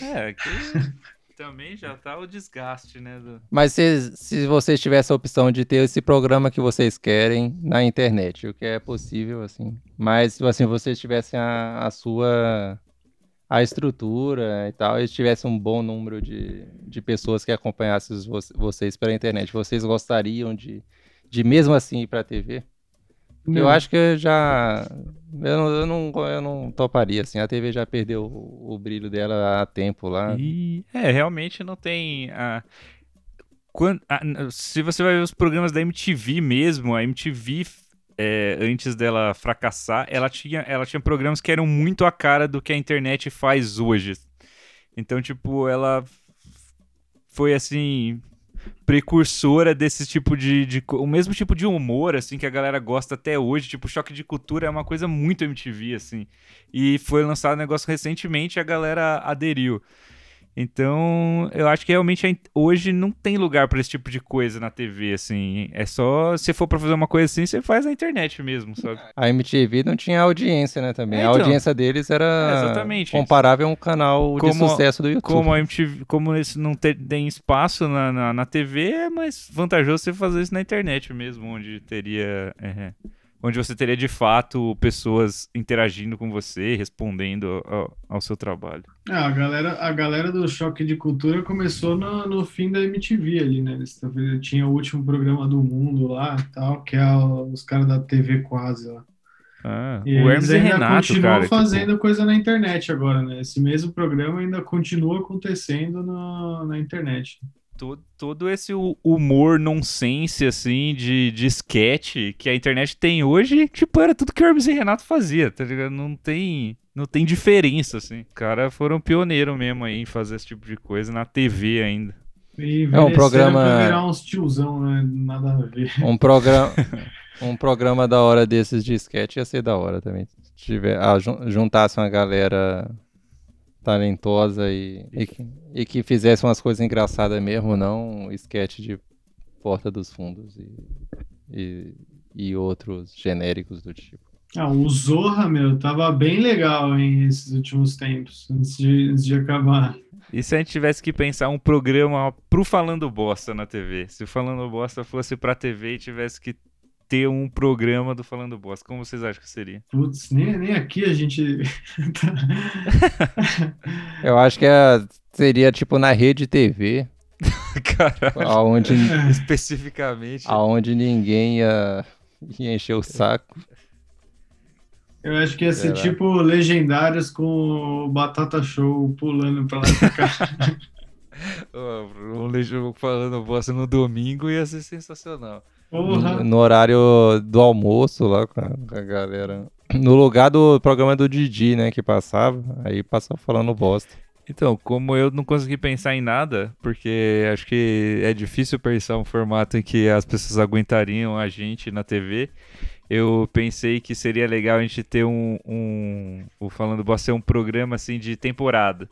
É, que também já tá o desgaste, né? do- Mas se, se vocês tivessem a opção de ter esse programa que vocês querem na internet, o que é possível, assim. Mas se assim, vocês tivessem a, a sua a estrutura e tal, e tivesse um bom número de, de pessoas que acompanhassem vocês pela internet, vocês gostariam de, de mesmo assim ir pra TV? Eu acho que eu já. Eu não, eu, não, eu não toparia, assim. A TV já perdeu o, o brilho dela há tempo lá. E é, realmente não tem. A... Quan- a- Se você vai ver os programas da MTV mesmo, a MTV, é, antes dela fracassar, ela tinha, ela tinha programas que eram muito a cara do que a internet faz hoje. Então, tipo, ela foi assim. Precursora desse tipo de, de O mesmo tipo de humor, assim, que a galera gosta até hoje. Tipo, choque de cultura é uma coisa muito MTV, assim. E foi lançado um negócio recentemente e a galera aderiu. Então, eu acho que realmente a hoje não tem lugar pra esse tipo de coisa na TV, assim. É só, se for pra fazer uma coisa assim, você faz na internet mesmo, sabe? A MTV não tinha audiência, né, também. É, a então. audiência deles era É, exatamente. comparável a um canal de Como- sucesso do YouTube. Como a MTV, como esse não te- tem espaço na, na, na TV, é mais vantajoso você fazer isso na internet mesmo, onde teria. é, onde você teria de fato pessoas interagindo com você, respondendo ao, ao seu trabalho. Ah, a galera, a galera do Choque de Cultura começou no, no fim da MTV ali, né? Eles tinha o último programa do mundo lá, tal, que é o- os caras da TV quase lá. Ah, E o eles Hermes e ainda Renato, continuam cara. tipo, fazendo coisa na internet agora, né? Esse mesmo programa ainda continua acontecendo na internet. Todo, todo esse hu- humor nonsense, assim, de, de sketch que a internet tem hoje, tipo, era tudo que o Hermes e Renato fazia, tá ligado? Não tem. não tem diferença, assim. Os caras foram pioneiros mesmo aí em fazer esse tipo de coisa na TV ainda. E É um programa- uns tiozão, né? Nada a ver. Um programa, um programa da hora desses de sketch ia ser da hora também. Se tiver, ah, jun- juntasse uma galera talentosa e, e, que, e que fizesse umas coisas engraçadas mesmo, não um sketch de Porta dos Fundos e, e, e outros genéricos do tipo. Ah, o Zorra, meu, tava bem legal, hein, esses últimos tempos, antes de, antes de acabar. E se a gente tivesse que pensar um programa pro Falando Bosta na TV? Se o Falando Bosta fosse pra TV e tivesse que ter um programa do Falando Bosta, como vocês acham que seria? Putz, nem, nem aqui a gente. Eu acho que é- seria tipo na rede TV, Caralho, aonde, especificamente. aonde ninguém ia, ia encher o saco. Eu acho que ia ser Será? tipo Legendários com o Batata Show pulando pra lá e pra cá. Um Legião Falando Bosta no domingo ia ser sensacional. Porra! No, no horário do almoço lá com a, com a galera. No lugar do programa do Didi, né, que passava, aí passava falando bosta. Então, como eu não consegui pensar em nada, porque acho que é difícil pensar um formato em que as pessoas aguentariam a gente na TV, eu pensei que seria legal a gente ter um, um o Falando Bosta ser um programa assim de temporada.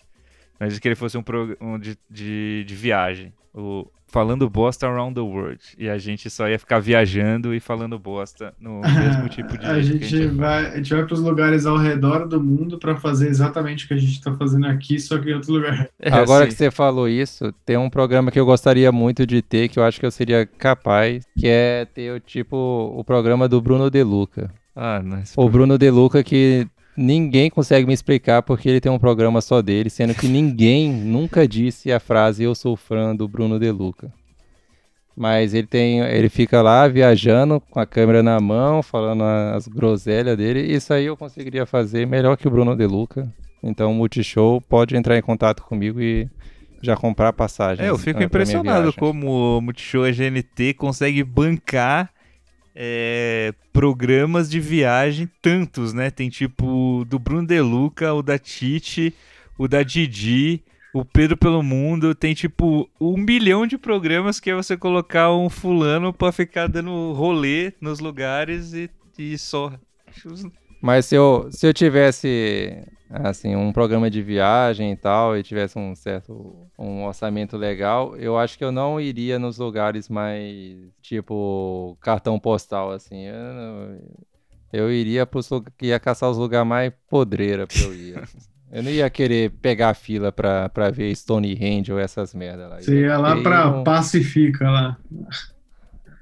Mas que ele fosse um, pro- um de, de, de viagem. O Falando Bosta Around the World. E a gente só ia ficar viajando e falando bosta no mesmo tipo de a jeito que gente vai, a gente vai para os lugares ao redor do mundo para fazer exatamente o que a gente está fazendo aqui, só que em outro lugar. É, Agora que você falou isso, tem um programa que eu gostaria muito de ter, que eu acho que eu seria capaz, que é ter o tipo o programa do Bruno De Luca. Ah, O Bruno De Luca que ninguém consegue me explicar porque ele tem um programa só dele, sendo que ninguém nunca disse a frase eu sou fã do Bruno De Luca. Mas ele tem, ele fica lá viajando com a câmera na mão, falando as groselhas dele. Isso aí eu conseguiria fazer melhor que o Bruno De Luca. Então o Multishow pode entrar em contato comigo e já comprar passagem. É, eu fico impressionado como o Multishow e a GNT consegue bancar é, programas de viagem tantos, né? Tem tipo do Bruno De Luca, o da Titi, o da Didi, o Pedro pelo Mundo. Tem tipo um milhão de programas que é você colocar um fulano pra ficar dando rolê nos lugares e, e só. Mas se eu, se eu tivesse assim um programa de viagem e tal e tivesse um certo um orçamento legal, eu acho que eu não iria nos lugares mais tipo cartão postal assim. Eu, não- eu iria pros ia caçar os lugares mais podreira pra eu ir. assim. Eu não ia querer pegar a fila pra, pra ver Stonehenge ou essas merdas lá. Você ia lá para num- Pacifica lá.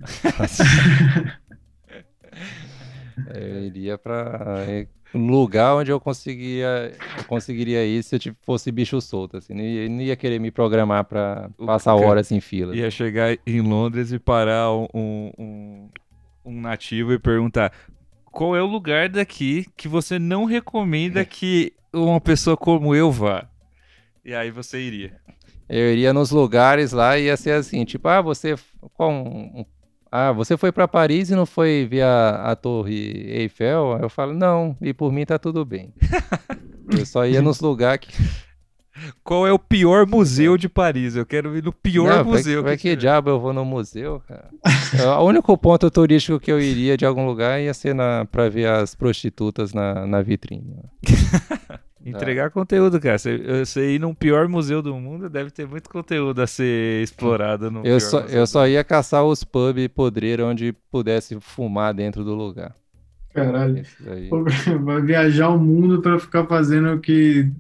Eu iria pra um lugar onde eu conseguiria, eu conseguiria ir se eu tipo, fosse bicho solto, assim. Não ia, não ia querer me programar pra O passar horas em fila. Ia chegar em Londres e parar um, um, um- nativo e perguntar qual é o lugar daqui que você não recomenda que uma pessoa como eu vá. E aí você iria. Eu iria nos lugares lá e ia ser assim, tipo, ah, você, qual um- um- ah, você foi pra Paris e não foi ver a, a Torre Eiffel? Eu falo, não, e por mim tá tudo bem. eu só ia nos lugares que Qual é o pior museu de Paris? Eu quero ir no pior Não, museu. Vai, que que tiver. diabo eu vou no museu, cara. É, o único ponto turístico que eu iria de algum lugar ia ser na, pra ver as prostitutas na, na vitrine. Entregar conteúdo, cara. Você, você ir num pior museu do mundo deve ter muito conteúdo a ser explorado no Eu só, museu eu só ia caçar os pubs podreiros onde pudesse fumar dentro do lugar. Caralho. Vai viajar o mundo para ficar fazendo o que.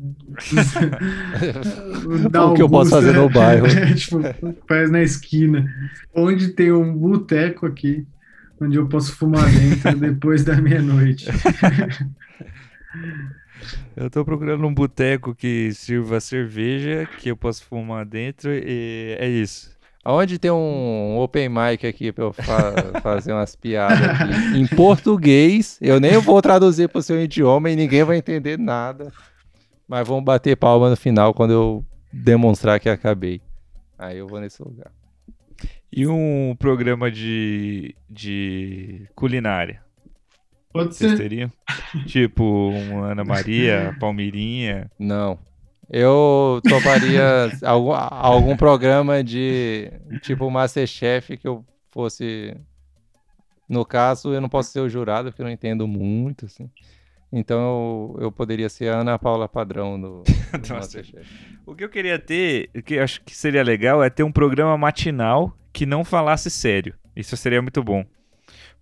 O que eu posso fazer né? no bairro. É, tipo, faz na esquina. Onde tem um boteco aqui, onde eu posso fumar dentro depois da meia-noite. Eu tô procurando um boteco que sirva cerveja, que eu possa fumar dentro e é isso. Aonde tem um open mic aqui pra eu fa- fazer umas piadas aqui? Em português, eu nem vou traduzir pro seu idioma e ninguém vai entender nada. Mas vão bater palma no final quando eu demonstrar que acabei. Aí eu vou nesse lugar. E um programa de, de culinária. Pode Vocês ser. teriam? tipo, uma Ana Maria, Palmeirinha. Não. Eu toparia algum, algum programa de tipo Masterchef que eu fosse. No caso, eu não posso ser o jurado, porque eu não entendo muito, assim. Então eu, eu poderia ser a Ana Paula Padrão do, do. Masterchef. O que eu queria ter, o que eu acho que seria legal, é ter um programa matinal que não falasse sério. Isso seria muito bom.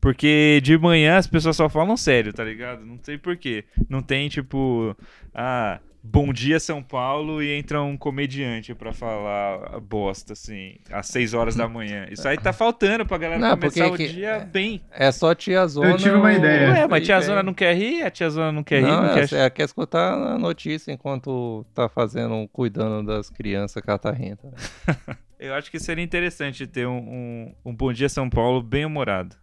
Porque de manhã as pessoas só falam sério, tá ligado? Não sei porquê. Não tem, tipo, ah, bom dia São Paulo e entra um comediante pra falar bosta, assim, às 6 horas da manhã. Isso aí tá faltando pra galera Não, começar o dia bem. É só tia Zona. Eu tive uma ideia. Ué, mas tia Zona não quer rir, a tia Zona não quer rir, Não, não, é, quer... é, quer escutar a notícia enquanto tá fazendo, cuidando das crianças catarrentas. Eu acho que seria interessante ter um, um, um Bom Dia São Paulo bem humorado.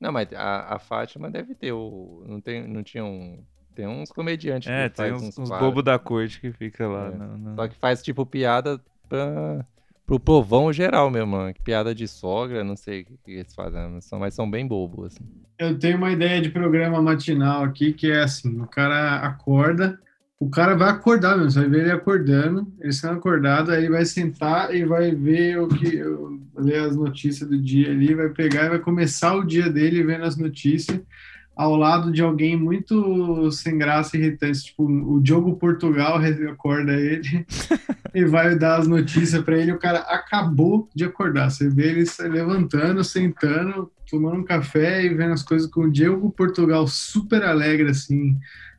Não, mas a, a Fátima deve ter o. Não, tem, não tinha um. Tem uns comediantes É, que tem faz uns, uns, uns bobos da corte que fica lá. É. no- no- Só que faz tipo piada pra, pro povão geral mesmo, mano. Piada de sogra, não sei o que, eles fazem, mas são, bem bobos, assim. Eu tenho uma ideia de programa matinal aqui que é assim: o cara acorda, o cara vai acordar mesmo, você vai ver ele acordando, ele sendo acordado, aí ele vai sentar e vai ver o que, ler as notícias do dia ali, vai pegar e vai começar o dia dele vendo as notícias ao lado de alguém muito sem graça e irritante, tipo o Diogo Portugal acorda ele e vai dar as notícias para ele, o cara acabou de acordar, você vê ele se levantando, sentando, tomando um café e vendo as coisas com o Diego Portugal super alegre, assim, de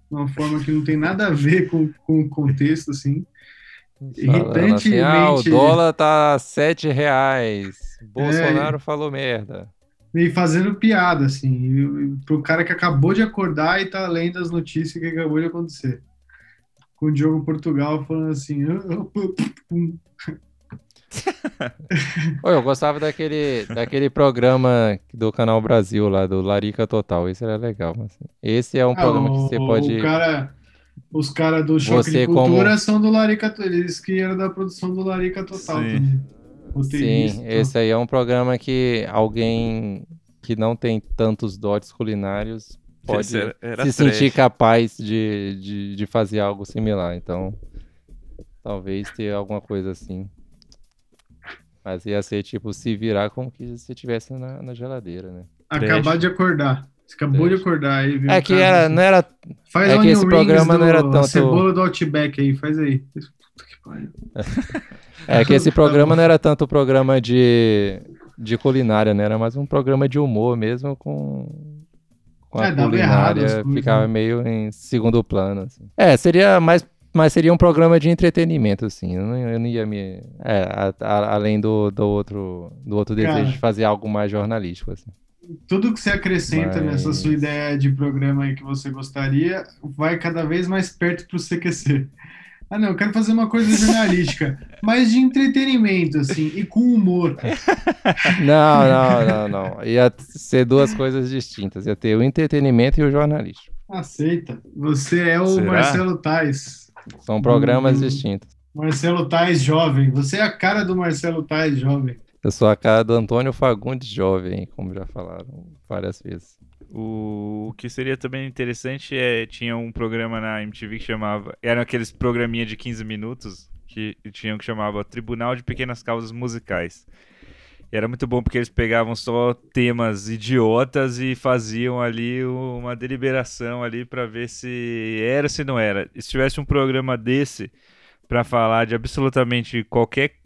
uma forma que não tem nada a ver com, com o contexto, assim. Falando assim, ah, o Irritantemente- dólar tá 7 reais. Bolsonaro falou merda. E fazendo piada, assim, pro cara que acabou de acordar e tá lendo as notícias que acabou de acontecer. Com o Diogo Portugal falando assim. "Ah, ah, pum, pum". Ô, eu gostava daquele, daquele programa do Canal Brasil lá, do Larica Total. Esse era legal. mas, assim, esse é um Ah, programa que o- você pode. O cara, os caras do Choque Você de Cultura como- são do Larica, eles que eram da produção do Larica Total Sim. também. Roteirista, Sim, esse aí é um programa que alguém que não tem tantos dotes culinários pode era- era se trash. sentir capaz de, de, de fazer algo similar. Então, talvez ter alguma coisa assim. Mas ia ser tipo se virar como que se tivesse na, na geladeira, né? Acabar Trash. de acordar. Você acabou de acordar aí, viu? É que cara? era, não era. Faz é que esse programa não do- era tanto- Cebola do Outback aí, faz aí. É que esse programa não era tanto programa de, de culinária, né? Era mais um programa de humor mesmo com. Com a É, errado as culinária coisas, ficava né? meio em segundo plano. assim. É, seria mais. Mas seria um programa de entretenimento, assim. Eu não, eu não ia me. É, a- a- além do, do outro, do outro Cara. desejo de fazer algo mais jornalístico, assim. Tudo que você acrescenta Mas- nessa sua ideia de programa aí que você gostaria vai cada vez mais perto pro CQC. Ah, não, eu quero fazer uma coisa jornalística, mas de entretenimento, assim, e com humor. Não, não, não, não. Ia ser duas coisas distintas. Ia ter o entretenimento e o jornalístico. Aceita. Você é o Será? Marcelo Tais. São programas Hum. distintos. Marcelo Tais jovem. Você é a cara do Marcelo Tais jovem. Eu sou a cara do Antônio Fagundes jovem, como já falaram várias vezes. O, o que seria também interessante é tinha um programa na MTV que chamava, eram aqueles programinha de 15 minutos que tinham que chamava Tribunal de Pequenas Causas Musicais. E era muito bom porque eles pegavam só temas idiotas e faziam ali uma deliberação ali pra ver se era se não era. E se tivesse um programa desse pra falar de absolutamente qualquer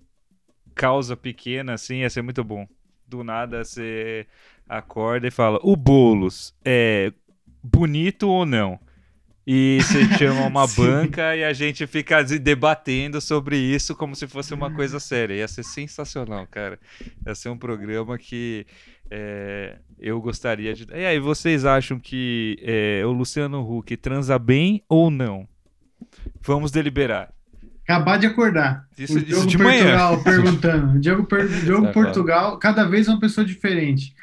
causa pequena assim, ia ser muito bom. Do nada você acorda e fala: "O Bolos é bonito ou não?" E você chama uma banca e a gente fica se debatendo sobre isso como se fosse uma coisa séria. Ia ser sensacional, cara. Ia ser um programa que é, eu gostaria de. E aí, vocês acham que é, o Luciano Huck transa bem ou não? Vamos deliberar. Acabar de acordar. Isso- o isso Diogo de manhã. Portugal perguntando. O Diogo, per... Diogo Sai Portugal, cada vez uma pessoa diferente.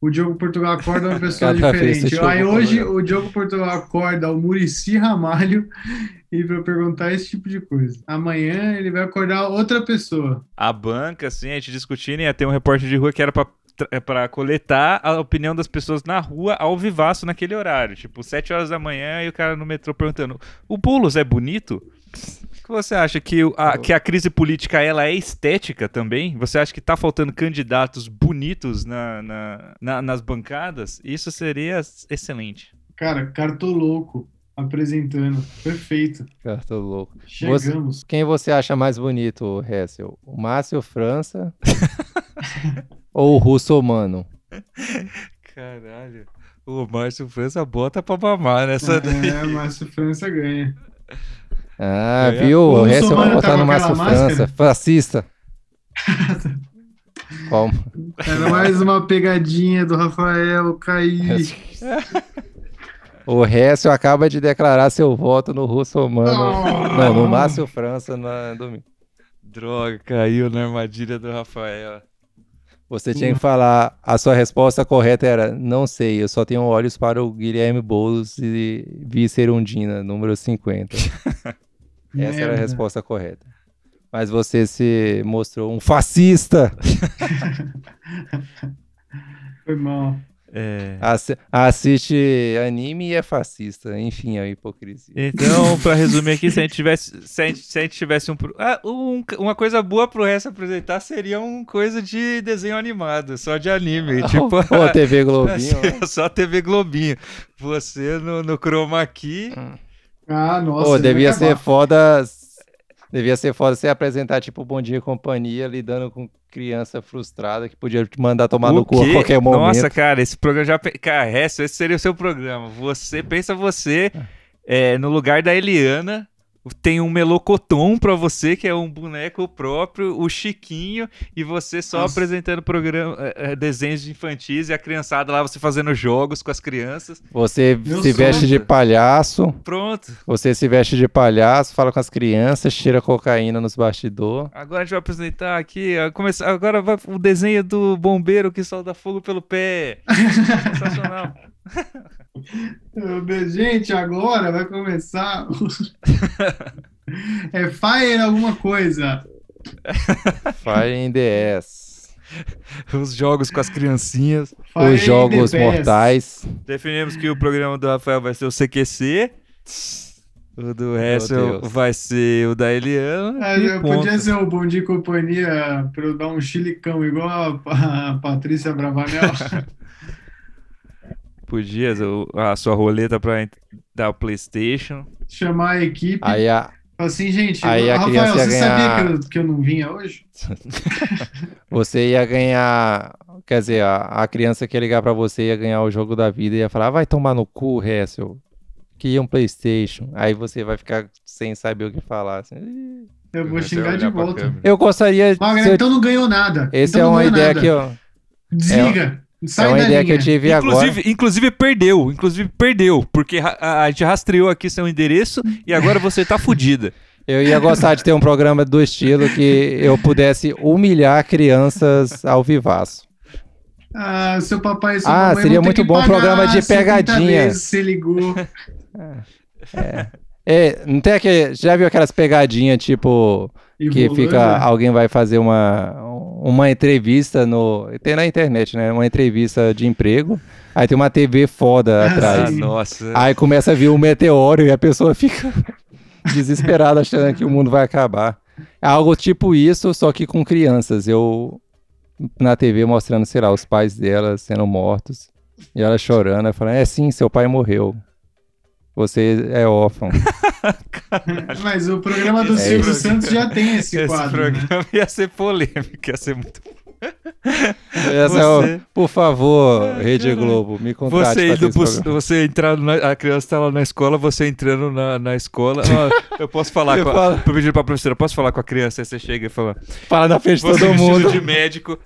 O Diogo Portugal acorda uma pessoa diferente. Aí chegou hoje o Diogo Portugal acorda o Murici Ramalho e para perguntar esse tipo de coisa. Amanhã ele vai acordar outra pessoa. A banca, assim, a gente discutindo, ia ter um repórter de rua que era pra tra- pra coletar a opinião das pessoas na rua ao vivaço naquele horário. Tipo, 7 horas da manhã e o cara no metrô perguntando: o Boulos é bonito? Que você acha que a, que a crise política ela é estética também? Você acha que tá faltando candidatos bonitos na, na- na- nas bancadas? Isso seria excelente. Cara, cartoloco apresentando. Perfeito. Cara, tô louco. Chegamos. Quem você acha mais bonito, Hessel? O Márcio França ou o Russomano? Caralho. O Márcio França bota pra mamar nessa É, Márcio França ganha. Ah, É. viu? O O Hessel vai Russomano botar tá? França. Fascista. Como? Era mais uma pegadinha do Rafael cair. O Hessel acaba de declarar seu voto no Russomano. Oh. Não, no Márcio França na domingo. Droga, caiu na armadilha do Rafael. Você tinha que falar, a sua resposta correta era, não sei, eu só tenho olhos para o Guilherme Boulos e Vicerundina, número 50. Essa era a resposta correta. Mas você se mostrou um fascista. Foi mal. É. Assi- assiste anime e é fascista. Enfim, é uma hipocrisia. Então, pra resumir aqui, se a gente tivesse, se a gente, se a gente tivesse um, ah, um- uma coisa boa pro resto apresentar seria uma coisa de desenho animado, só de anime, tipo, Ô, TV Globinho. só TV Globinho. Você no, no Chroma Key, Ah, nossa. Pô, ele devia ser acabar. foda. Devia ser foda você apresentar, tipo, Bom Dia e Companhia, lidando com criança frustrada que podia te mandar tomar no o cu a qualquer momento. Nossa, cara, esse programa já. Cara, esse seria o seu programa. Você, pensa você, é, no lugar da Eliana, tem um melocotom pra você, que é um boneco próprio, o Chiquinho, e você só Nossa. apresentando programa, é, é, desenhos de infantis e a criançada lá, você fazendo jogos com as crianças. Você Meu se veste sonho. de palhaço, Pronto. você se veste de palhaço, fala com as crianças, tira cocaína nos bastidores. Agora a gente vai apresentar aqui. começar- Agora vai o desenho do bombeiro que solta fogo pelo pé. Sensacional. Gente, agora vai começar. é Fire alguma coisa. Fire in the ass. Os jogos com as criancinhas. Fire Os jogos mortais. Definimos que o programa do Rafael vai ser o CQC. O do Hessel Deus. vai ser o da Eliana. Ah, e eu ponto. podia ser o Bom Dia e Companhia pra eu dar um chilicão, igual a, a Patrícia Bravanel. Podia, a sua roleta pra ent- dar o PlayStation. Chamar a equipe. Aí a, assim, gente, Aí a Rafael, ia você ganhar- sabia que eu, que eu não vinha hoje? você ia ganhar. Quer dizer, a, a criança que ia ligar pra você ia ganhar o jogo da vida e ia falar: "Ah, vai tomar no cu, Hessel. Queria um PlayStation. Aí você vai ficar sem saber o que falar. assim. Eu vou Você xingar de volta. Eu gostaria. Se eu- então não ganhou nada. Essa Então é não uma ideia nada. que eu. Desliga. Sai É uma ideia que eu linha. tive agora. Inclusive, inclusive perdeu, inclusive perdeu, porque a, a gente rastreou aqui seu endereço e agora você tá fudida. Eu ia gostar de ter um programa do estilo que eu pudesse humilhar crianças ao vivaço. Ah, seu papai e sua Ah, mamãe seria vão ter muito que bom pagar programa de 50 pegadinha. Você ligou. É, não tem aquele. Já viu aquelas pegadinhas, tipo, E que fica. Alguém vai fazer uma, uma entrevista no. Tem na internet, né? Uma entrevista de emprego. Aí tem uma TV foda Ah, atrás. sim. nossa. Aí começa a vir um meteoro e a pessoa fica desesperada achando que o mundo vai acabar. É algo tipo isso, só que com crianças. Eu na TV mostrando, sei lá, os pais dela sendo mortos. E ela chorando, falando, é sim, seu pai morreu. Você é órfão. Mas o programa do É Silvio. Santos já tem esse, Esse quadro. né? programa ia ser polêmico, ia ser muito. É Você- por favor, Rede caralho. Globo, me contrate Você indo esse pro, você entrando na, a criança tá lá na escola, você entrando na, na escola. Eu posso falar Eu com a, falo. eu pedi pra professora, posso falar com a criança? Aí você chega e fala: Fala na frente de todo mundo. de médico,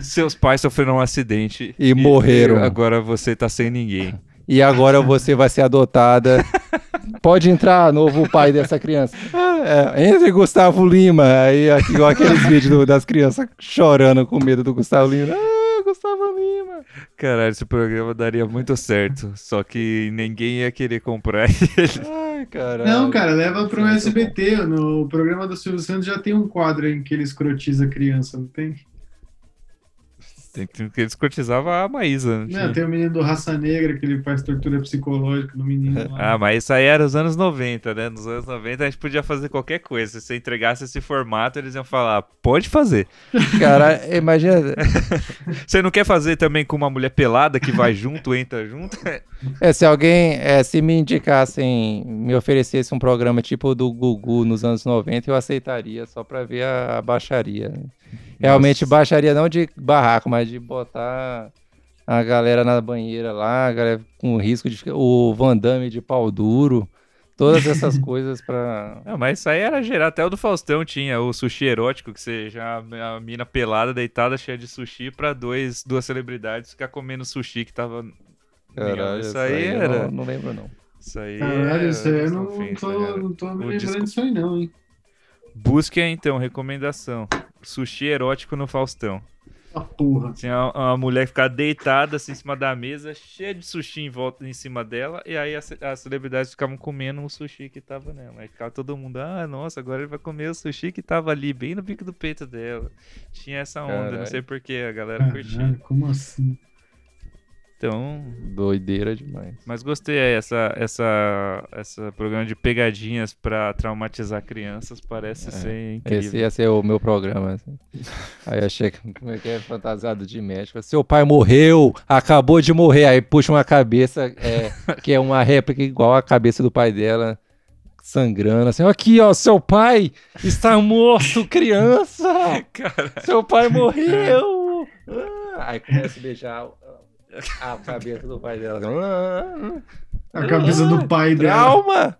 seus pais sofreram um acidente E morreram. agora você tá sem ninguém. E agora você vai ser adotada. Pode entrar, novo pai dessa criança. É, entre Gustavo Lima. Aí, igual aqueles vídeos do- das crianças chorando com medo do Gustavo Lima. Ah, Gustavo Lima. Caralho, esse programa daria muito certo. Só que ninguém ia querer comprar ele. Ai, caralho. Não, cara, leva pro SBT. No programa do Silvio Santos já tem um quadro em que ele escrotiza a criança, não tem? Tem que eles cotizavam a Maísa. Não, tem o menino do Raça Negra que ele faz tortura psicológica no menino. Lá. Ah, mas isso aí era os anos 90, né? Nos anos 90 a gente podia fazer qualquer coisa. Se você entregasse esse formato, eles iam falar, pode fazer. Cara, imagina. você não quer fazer também com uma mulher pelada que vai junto, entra junto? É, se alguém, é, se me indicassem, me oferecesse um programa tipo do Gugu nos anos 90, eu aceitaria só pra ver a, a baixaria. Realmente Nossa. baixaria não de barraco, mas de botar a galera na banheira lá, a galera com risco de ficar. O Van Damme de pau duro. Todas essas coisas pra. Não, mas isso aí era geral. Até o do Faustão tinha o sushi erótico, que você já. A mina pelada, deitada, cheia de sushi, pra dois, duas celebridades ficar comendo sushi que tava. Caralho, isso aí, era. Não, não, lembro, não. Isso aí. Caralho, isso aí eu não, não, tô, não tô me lembrando disso aí, não, hein? Busque então, recomendação. Sushi erótico no Faustão. A porra. Tinha uma, uma mulher que ficava deitada assim em cima da mesa, cheia de sushi em volta em cima dela, e aí as, as celebridades ficavam comendo o sushi que tava nela. Aí ficava todo mundo, ah, nossa, agora ele vai comer o sushi que tava ali, bem no bico do peito dela. Tinha essa onda, Caralho. não sei porquê, a galera Caralho, curtia. Como assim? Então. Doideira demais. Mas gostei aí, essa, essa, essa programa de pegadinhas pra traumatizar crianças parece é, ser incrível. Esse ia ser o meu programa. Assim. Aí achei que como é que é fantasiado de médico. Seu pai morreu, acabou de morrer. Aí puxa uma cabeça é, que é uma réplica igual a cabeça do pai dela. Sangrando, assim, aqui ó, seu pai está morto, criança! Caralho. Seu pai morreu! Aí começa a beijar a cabeça do pai dela. A cabeça do pai trauma.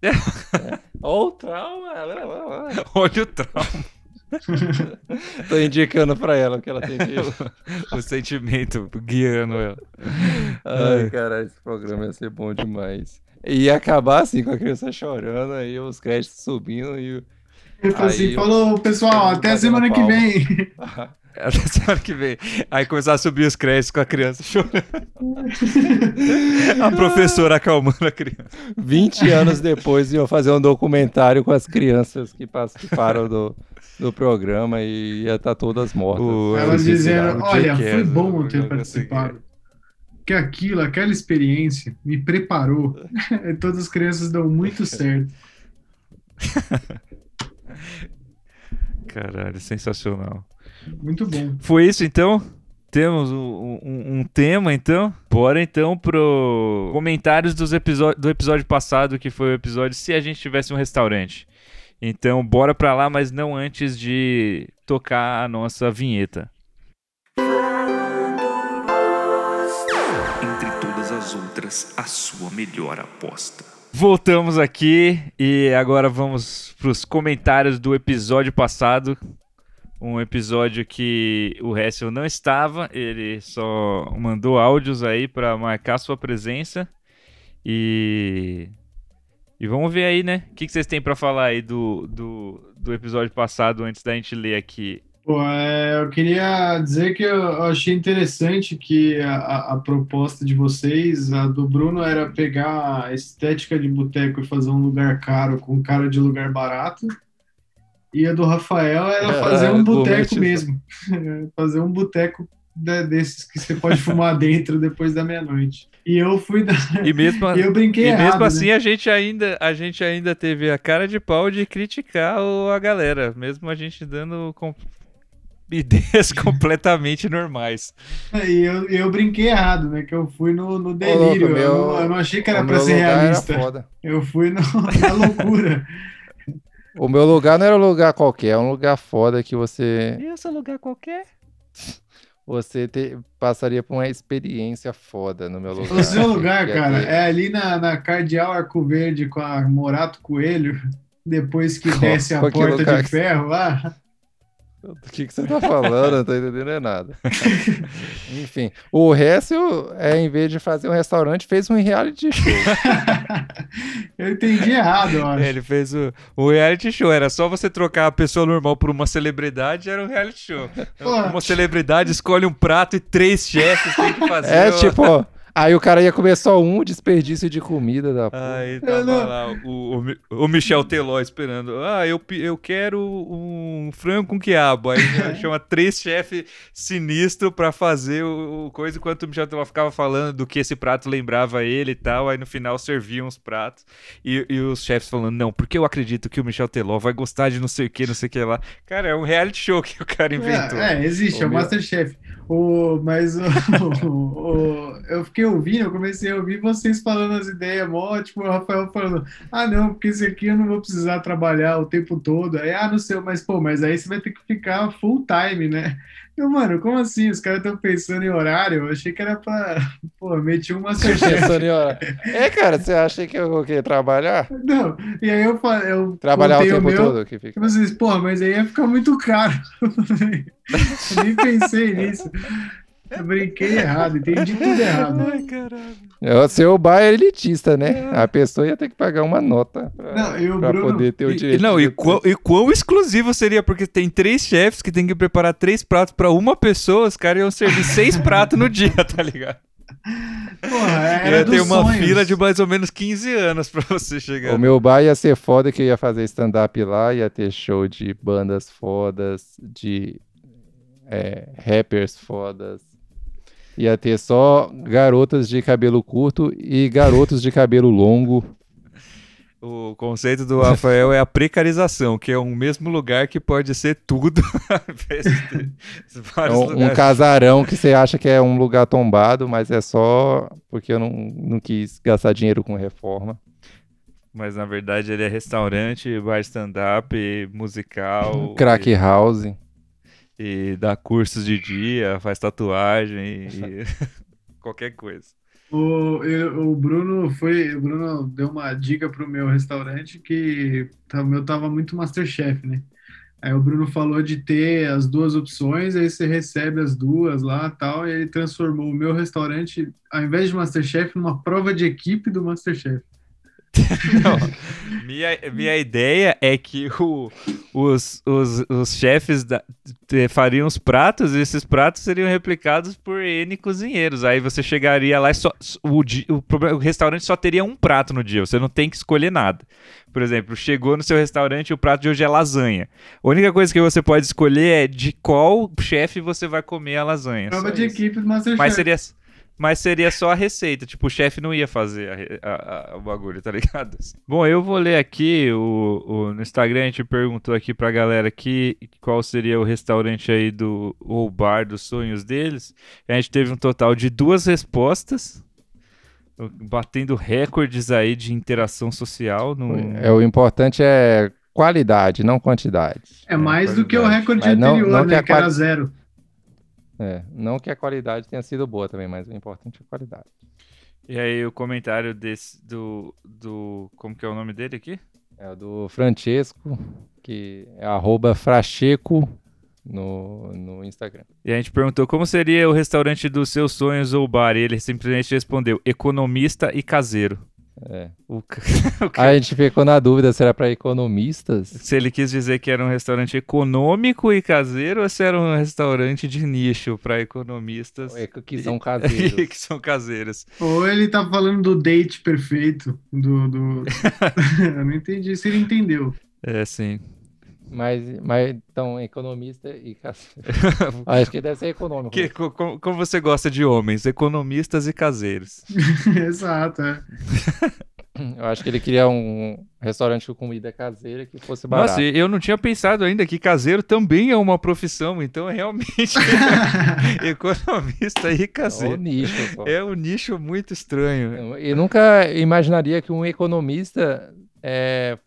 dela. Trauma! Olha o trauma! Olha o trauma. Tô indicando pra ela que ela tem que. o sentimento guiando ela. Ai, cara, esse programa ia ser bom demais. E ia acabar assim com a criança chorando, aí os créditos subindo e. Ele falou assim: falou, pessoal, até semana que vem. Até semana que vem. Aí começar a subir os créditos com a criança chorando. a professora acalmando a criança. 20 anos depois iam fazer um documentário com as crianças que participaram do, do programa e ia estar tá todas mortas. O, Elas dizendo, olha, foi bom ter participado. Que aquilo, aquela experiência me preparou. Todas as crianças dão muito certo. Caralho, sensacional. Muito bom. Foi isso então? Temos um, um, um, tema então. Bora então pro comentários dos episódio, do episódio passado, que foi o episódio Se a gente tivesse um restaurante. Então, bora pra lá, mas não antes de tocar a nossa vinheta. Entre todas as outras, a sua melhor aposta. Voltamos aqui e agora vamos para os comentários do episódio passado, um episódio que o Hessel não estava, ele só mandou áudios aí para marcar sua presença. E e vamos ver aí, né? O que, que vocês têm para falar aí do, do, do, episódio passado antes da gente ler aqui? Pô, é, eu queria dizer que eu achei interessante que a, a, proposta de vocês, a do Bruno, era pegar a estética de boteco e fazer um lugar caro com cara de lugar barato. E a do Rafael era é, fazer um boteco mesmo. fazer um boteco desses que você pode fumar dentro depois da meia-noite. E eu fui da... e mesmo e eu brinquei e errado, mesmo né? assim a gente ainda a gente ainda teve a cara de pau de criticar o, a galera, mesmo a gente dando com... ideias completamente normais. E eu, eu brinquei errado, né? Que eu fui no, no delírio. Ô, meu... eu, não, eu, não, achei que era para ser realista. Eu fui no, na loucura. O meu lugar não era um lugar qualquer, é um lugar foda que você. E esse lugar qualquer? Você te, passaria por uma experiência foda no meu lugar. O seu lugar, cara, é ali na, na Cardeal Arco Verde com a Morato Coelho, depois que desce a porta de ferro lá. Do que, que você tá falando? Não tô entendendo é nada. Enfim, o Hessel, é, em vez de fazer um restaurante, fez um reality show. eu entendi errado, eu acho. Ele fez o, o reality show. Era só você trocar a pessoa normal por uma celebridade, era um reality show. Uma celebridade escolhe um prato e três chefes têm que fazer. É tipo, Aí o cara ia comer só um desperdício de comida da porra. Aí tava não. lá o, o, Mi- o Michel Teló esperando. Ah, eu, eu quero um frango com quiabo. Aí chama três chefes sinistros pra fazer o, o coisa, enquanto o Michel Teló ficava falando do que esse prato lembrava ele e tal. Aí no final serviam os pratos. E, e os chefes falando, não, porque eu acredito que o Michel Teló vai gostar de não sei o que, não sei o que lá. Cara, é um reality show que o cara inventou. É, é, existe, O é o meu- Masterchef. O, mas o, o- eu fiquei ouvindo, eu comecei a ouvir vocês falando as ideias mó, tipo, o Rafael falando, ah, não, porque esse aqui eu não vou precisar trabalhar o tempo todo. Aí, ah, não sei, mas pô, mas aí você vai ter que ficar full time, né? Eu, mano, como assim? Os caras estão pensando em horário? Eu achei que era pra, pô, meter um Masterchef. Pensando em hora. É, cara, você acha que eu vou trabalhar? Não, e aí eu falei, eu Trabalhar o tempo meu, todo? Que fica... vocês, porra, mas aí ia ficar muito caro. Nem pensei nisso. Eu brinquei errado, entendi tudo errado. Ai, caralho. É, O seu bar é elitista, né? A pessoa ia ter que pagar uma nota pra, Não, e o pra Bruno- poder ter o E- direito. não, de e quão, e quão exclusivo seria, porque tem três chefes que tem que preparar três pratos pra uma pessoa, os caras iam servir seis pratos no dia, tá ligado? Porra, era Ia ter uma sonhos. fila de mais ou menos 15 anos pra você chegar. O meu bar ia ser foda que eu ia fazer stand-up lá, ia ter show de bandas fodas, de é, rappers fodas. Ia ter só garotas de cabelo curto e garotos de cabelo longo. O conceito do Rafael é a precarização, que é um mesmo lugar que pode ser tudo. vários Um, um casarão que você acha que é um lugar tombado, mas é só porque eu não, não quis gastar dinheiro com reforma. Mas na verdade ele é restaurante, bar stand-up, musical. Crack house. E, dá cursos de dia, faz tatuagem e qualquer coisa. O, eu- o Bruno foi, o Bruno deu uma dica pro meu restaurante que tá- o meu tava muito Masterchef, né? Aí o Bruno falou de ter as duas opções, aí você recebe as duas lá tal, e ele transformou o meu restaurante, ao invés de Masterchef, numa prova de equipe do Masterchef. Não, minha, minha ideia é que o- os, os, os chefes da- te- fariam os pratos e esses pratos seriam replicados por N cozinheiros. Aí você chegaria lá e só, o, o, o restaurante só teria um prato no dia, você não tem que escolher nada. Por exemplo, chegou no seu restaurante e o prato de hoje é lasanha. A única coisa que você pode escolher é de qual chefe você vai comer a lasanha. Prova de isso. equipe do Masterchef. Mas seria, mas seria só a receita. Tipo, o chefe não ia fazer a a- a- o bagulho, tá ligado? Bom, eu vou ler aqui. O, o- no Instagram a gente perguntou aqui pra galera aqui qual seria o restaurante aí do. ou bar dos sonhos deles. A gente teve um total de duas respostas. Batendo recordes aí de interação social. No... É, o importante é qualidade, não quantidade. É mais do que o recorde Mas não- anterior, não que né? a Que era zero. É, não que a qualidade tenha sido boa também, mas o importante é a qualidade. E aí o comentário desse. do. do. Como que é o nome dele aqui? É o do Francesco, que é arroba Fracheco no, no Instagram. E a gente perguntou como seria o restaurante dos seus sonhos ou bar. E ele simplesmente respondeu: economista e caseiro. É. O o ca- A gente ficou na dúvida se era para economistas. Se ele quis dizer que era um restaurante econômico e caseiro ou se era um restaurante de nicho para economistas É, que são caseiros. que são caseiros. Ou ele tá falando do date perfeito, do... do... Eu não entendi se ele entendeu. É, sim. Mas, mas então, economista e caseiro. Acho que deve ser econômico. Que- co- co- como você gosta de homens? Economistas e caseiros. Exato, é. Eu acho que ele queria um restaurante com comida caseira que fosse barato. Nossa, eu não tinha pensado ainda que caseiro também é uma profissão, então é realmente economista e É o caseiro. nicho. só. É um nicho muito estranho. Eu nunca imaginaria que um economista é,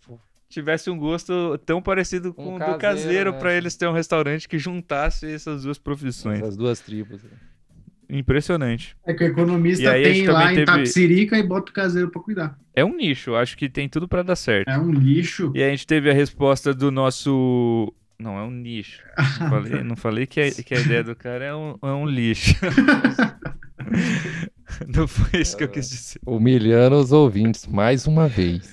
Tivesse um gosto tão parecido com Um o do caseiro, né? para eles terem um restaurante que juntasse essas duas profissões. essas duas tribos. Impressionante. É que o economista aí tem lá também em teve- Tapsirica e bota o caseiro pra cuidar. É um nicho, acho que tem tudo para dar certo. É um lixo. E aí a gente teve a resposta do nosso. Não, é um nicho. Não falei, não falei que, a, que a ideia do cara é um, é um lixo. não foi isso que eu quis dizer. Humilhando os ouvintes mais uma vez.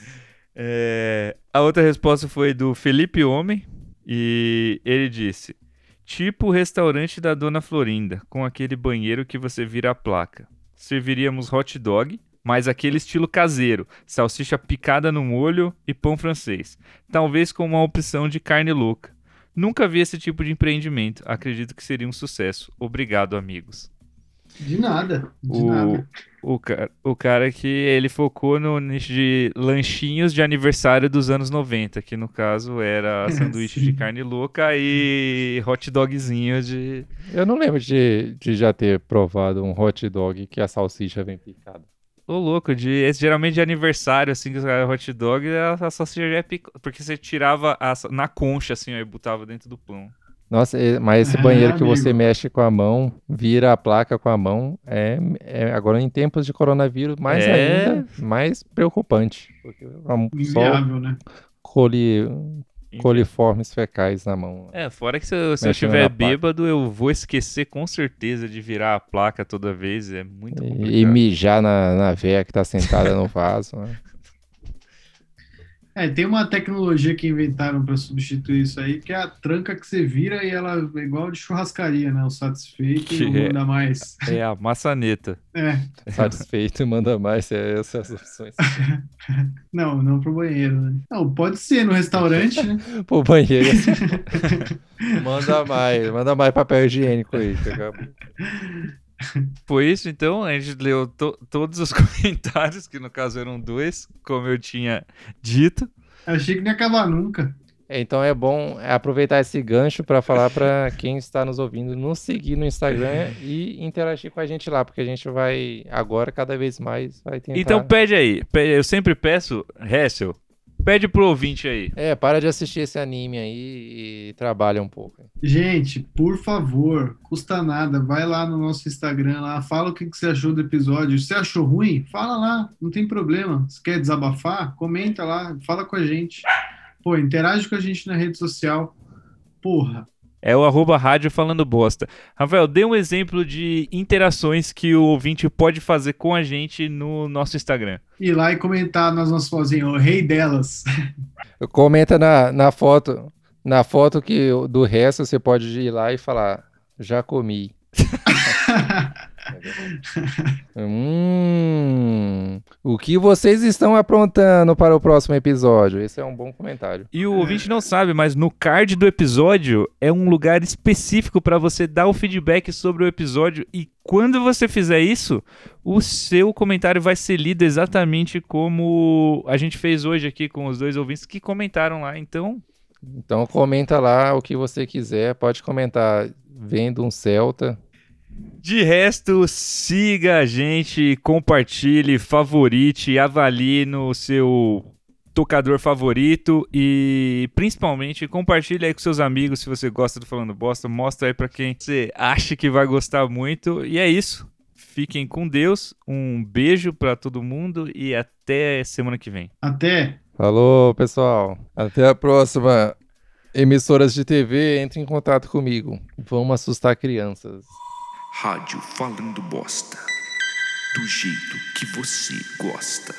É, a outra resposta foi do Felipe Homem. E ele disse: Tipo o restaurante da Dona Florinda, com aquele banheiro que você vira a placa. serviríamos hot dog, mas aquele estilo caseiro, salsicha picada no molho e pão francês. Talvez com uma opção de carne louca. Nunca vi esse tipo de empreendimento. Acredito que seria um sucesso. Obrigado, amigos. De nada, de o, nada. O, cara, o cara que ele focou no nicho de lanchinhos de aniversário dos anos 90, que no caso era sanduíche de carne louca e hot dogzinho de. Eu não lembro de, de já ter provado um hot dog que a salsicha vem picada. Ô, louco, de, esse, geralmente de aniversário, assim, que hot dog, a, a salsicha já é picada. Porque você tirava a, na concha, assim, ó, e botava dentro do pão. Nossa, mas esse É, banheiro que amigo. você mexe com a mão, vira a placa com a mão, é, é- agora em tempos de coronavírus, mais É. ainda, mais preocupante. Porque é só Inviável, né? coli, coliformes fecais na mão. É, fora que se, eu- se eu estiver bêbado, eu vou esquecer com certeza de virar a placa toda vez. É muito complicado. E, e mijar na, na véia que tá sentada no vaso. né? É, tem uma tecnologia que inventaram para substituir isso aí, que é a tranca que você vira e ela é igual de churrascaria, né? O satisfeito e é. manda mais. É a maçaneta. É, Satisfeito, manda mais, é essas opções. não, não pro banheiro, né? Não, pode ser no restaurante, né? Pô, banheiro. manda mais, manda mais papel higiênico aí. que Foi isso, então. A gente leu to- todos os comentários, que no caso eram dois, como eu tinha dito. Achei que não ia acabar nunca. É, Então é bom aproveitar esse gancho para falar para quem está nos ouvindo nos seguir no Instagram e interagir com a gente lá, porque a gente vai agora cada vez mais vai tentar. Então pede aí. Eu sempre peço, Hessel, pede pro ouvinte aí. É, para de assistir esse anime aí e trabalha um pouco. Gente, por favor, custa nada, vai lá no nosso Instagram lá, fala o que que você achou do episódio. Se achou ruim, fala lá, não tem problema. Se quer desabafar, comenta lá, fala com a gente. Pô, interage com a gente na rede social. Porra, É o arroba rádio falando bosta. Rafael, dê um exemplo de interações que o ouvinte pode fazer com a gente no nosso Instagram. ir lá e comentar nas nossas fotinhas, o rei delas. Comenta na, na foto, na foto que do resto você pode ir lá e falar, já comi. Hum, o que vocês estão aprontando para o próximo episódio? Esse é um bom comentário. E o ouvinte não sabe, mas no card do episódio é um lugar específico para você dar o feedback sobre o episódio. E quando você fizer isso, o seu comentário vai ser lido exatamente como a gente fez hoje aqui com os dois ouvintes que comentaram lá. Então, Então comenta lá o que você quiser, pode comentar vendo um Celta. De resto, siga a gente, compartilhe, favorite, avalie no seu tocador favorito e principalmente compartilhe aí com seus amigos se você gosta do Falando Bosta, mostra aí pra quem você acha que vai gostar muito. E é isso. Fiquem com Deus. Um beijo pra todo mundo e até semana que vem. Até. Falou, pessoal. Até a próxima. Emissoras de TV, entre em contato comigo. Vamos assustar crianças. Rádio Falando Bosta. Do jeito que você gosta.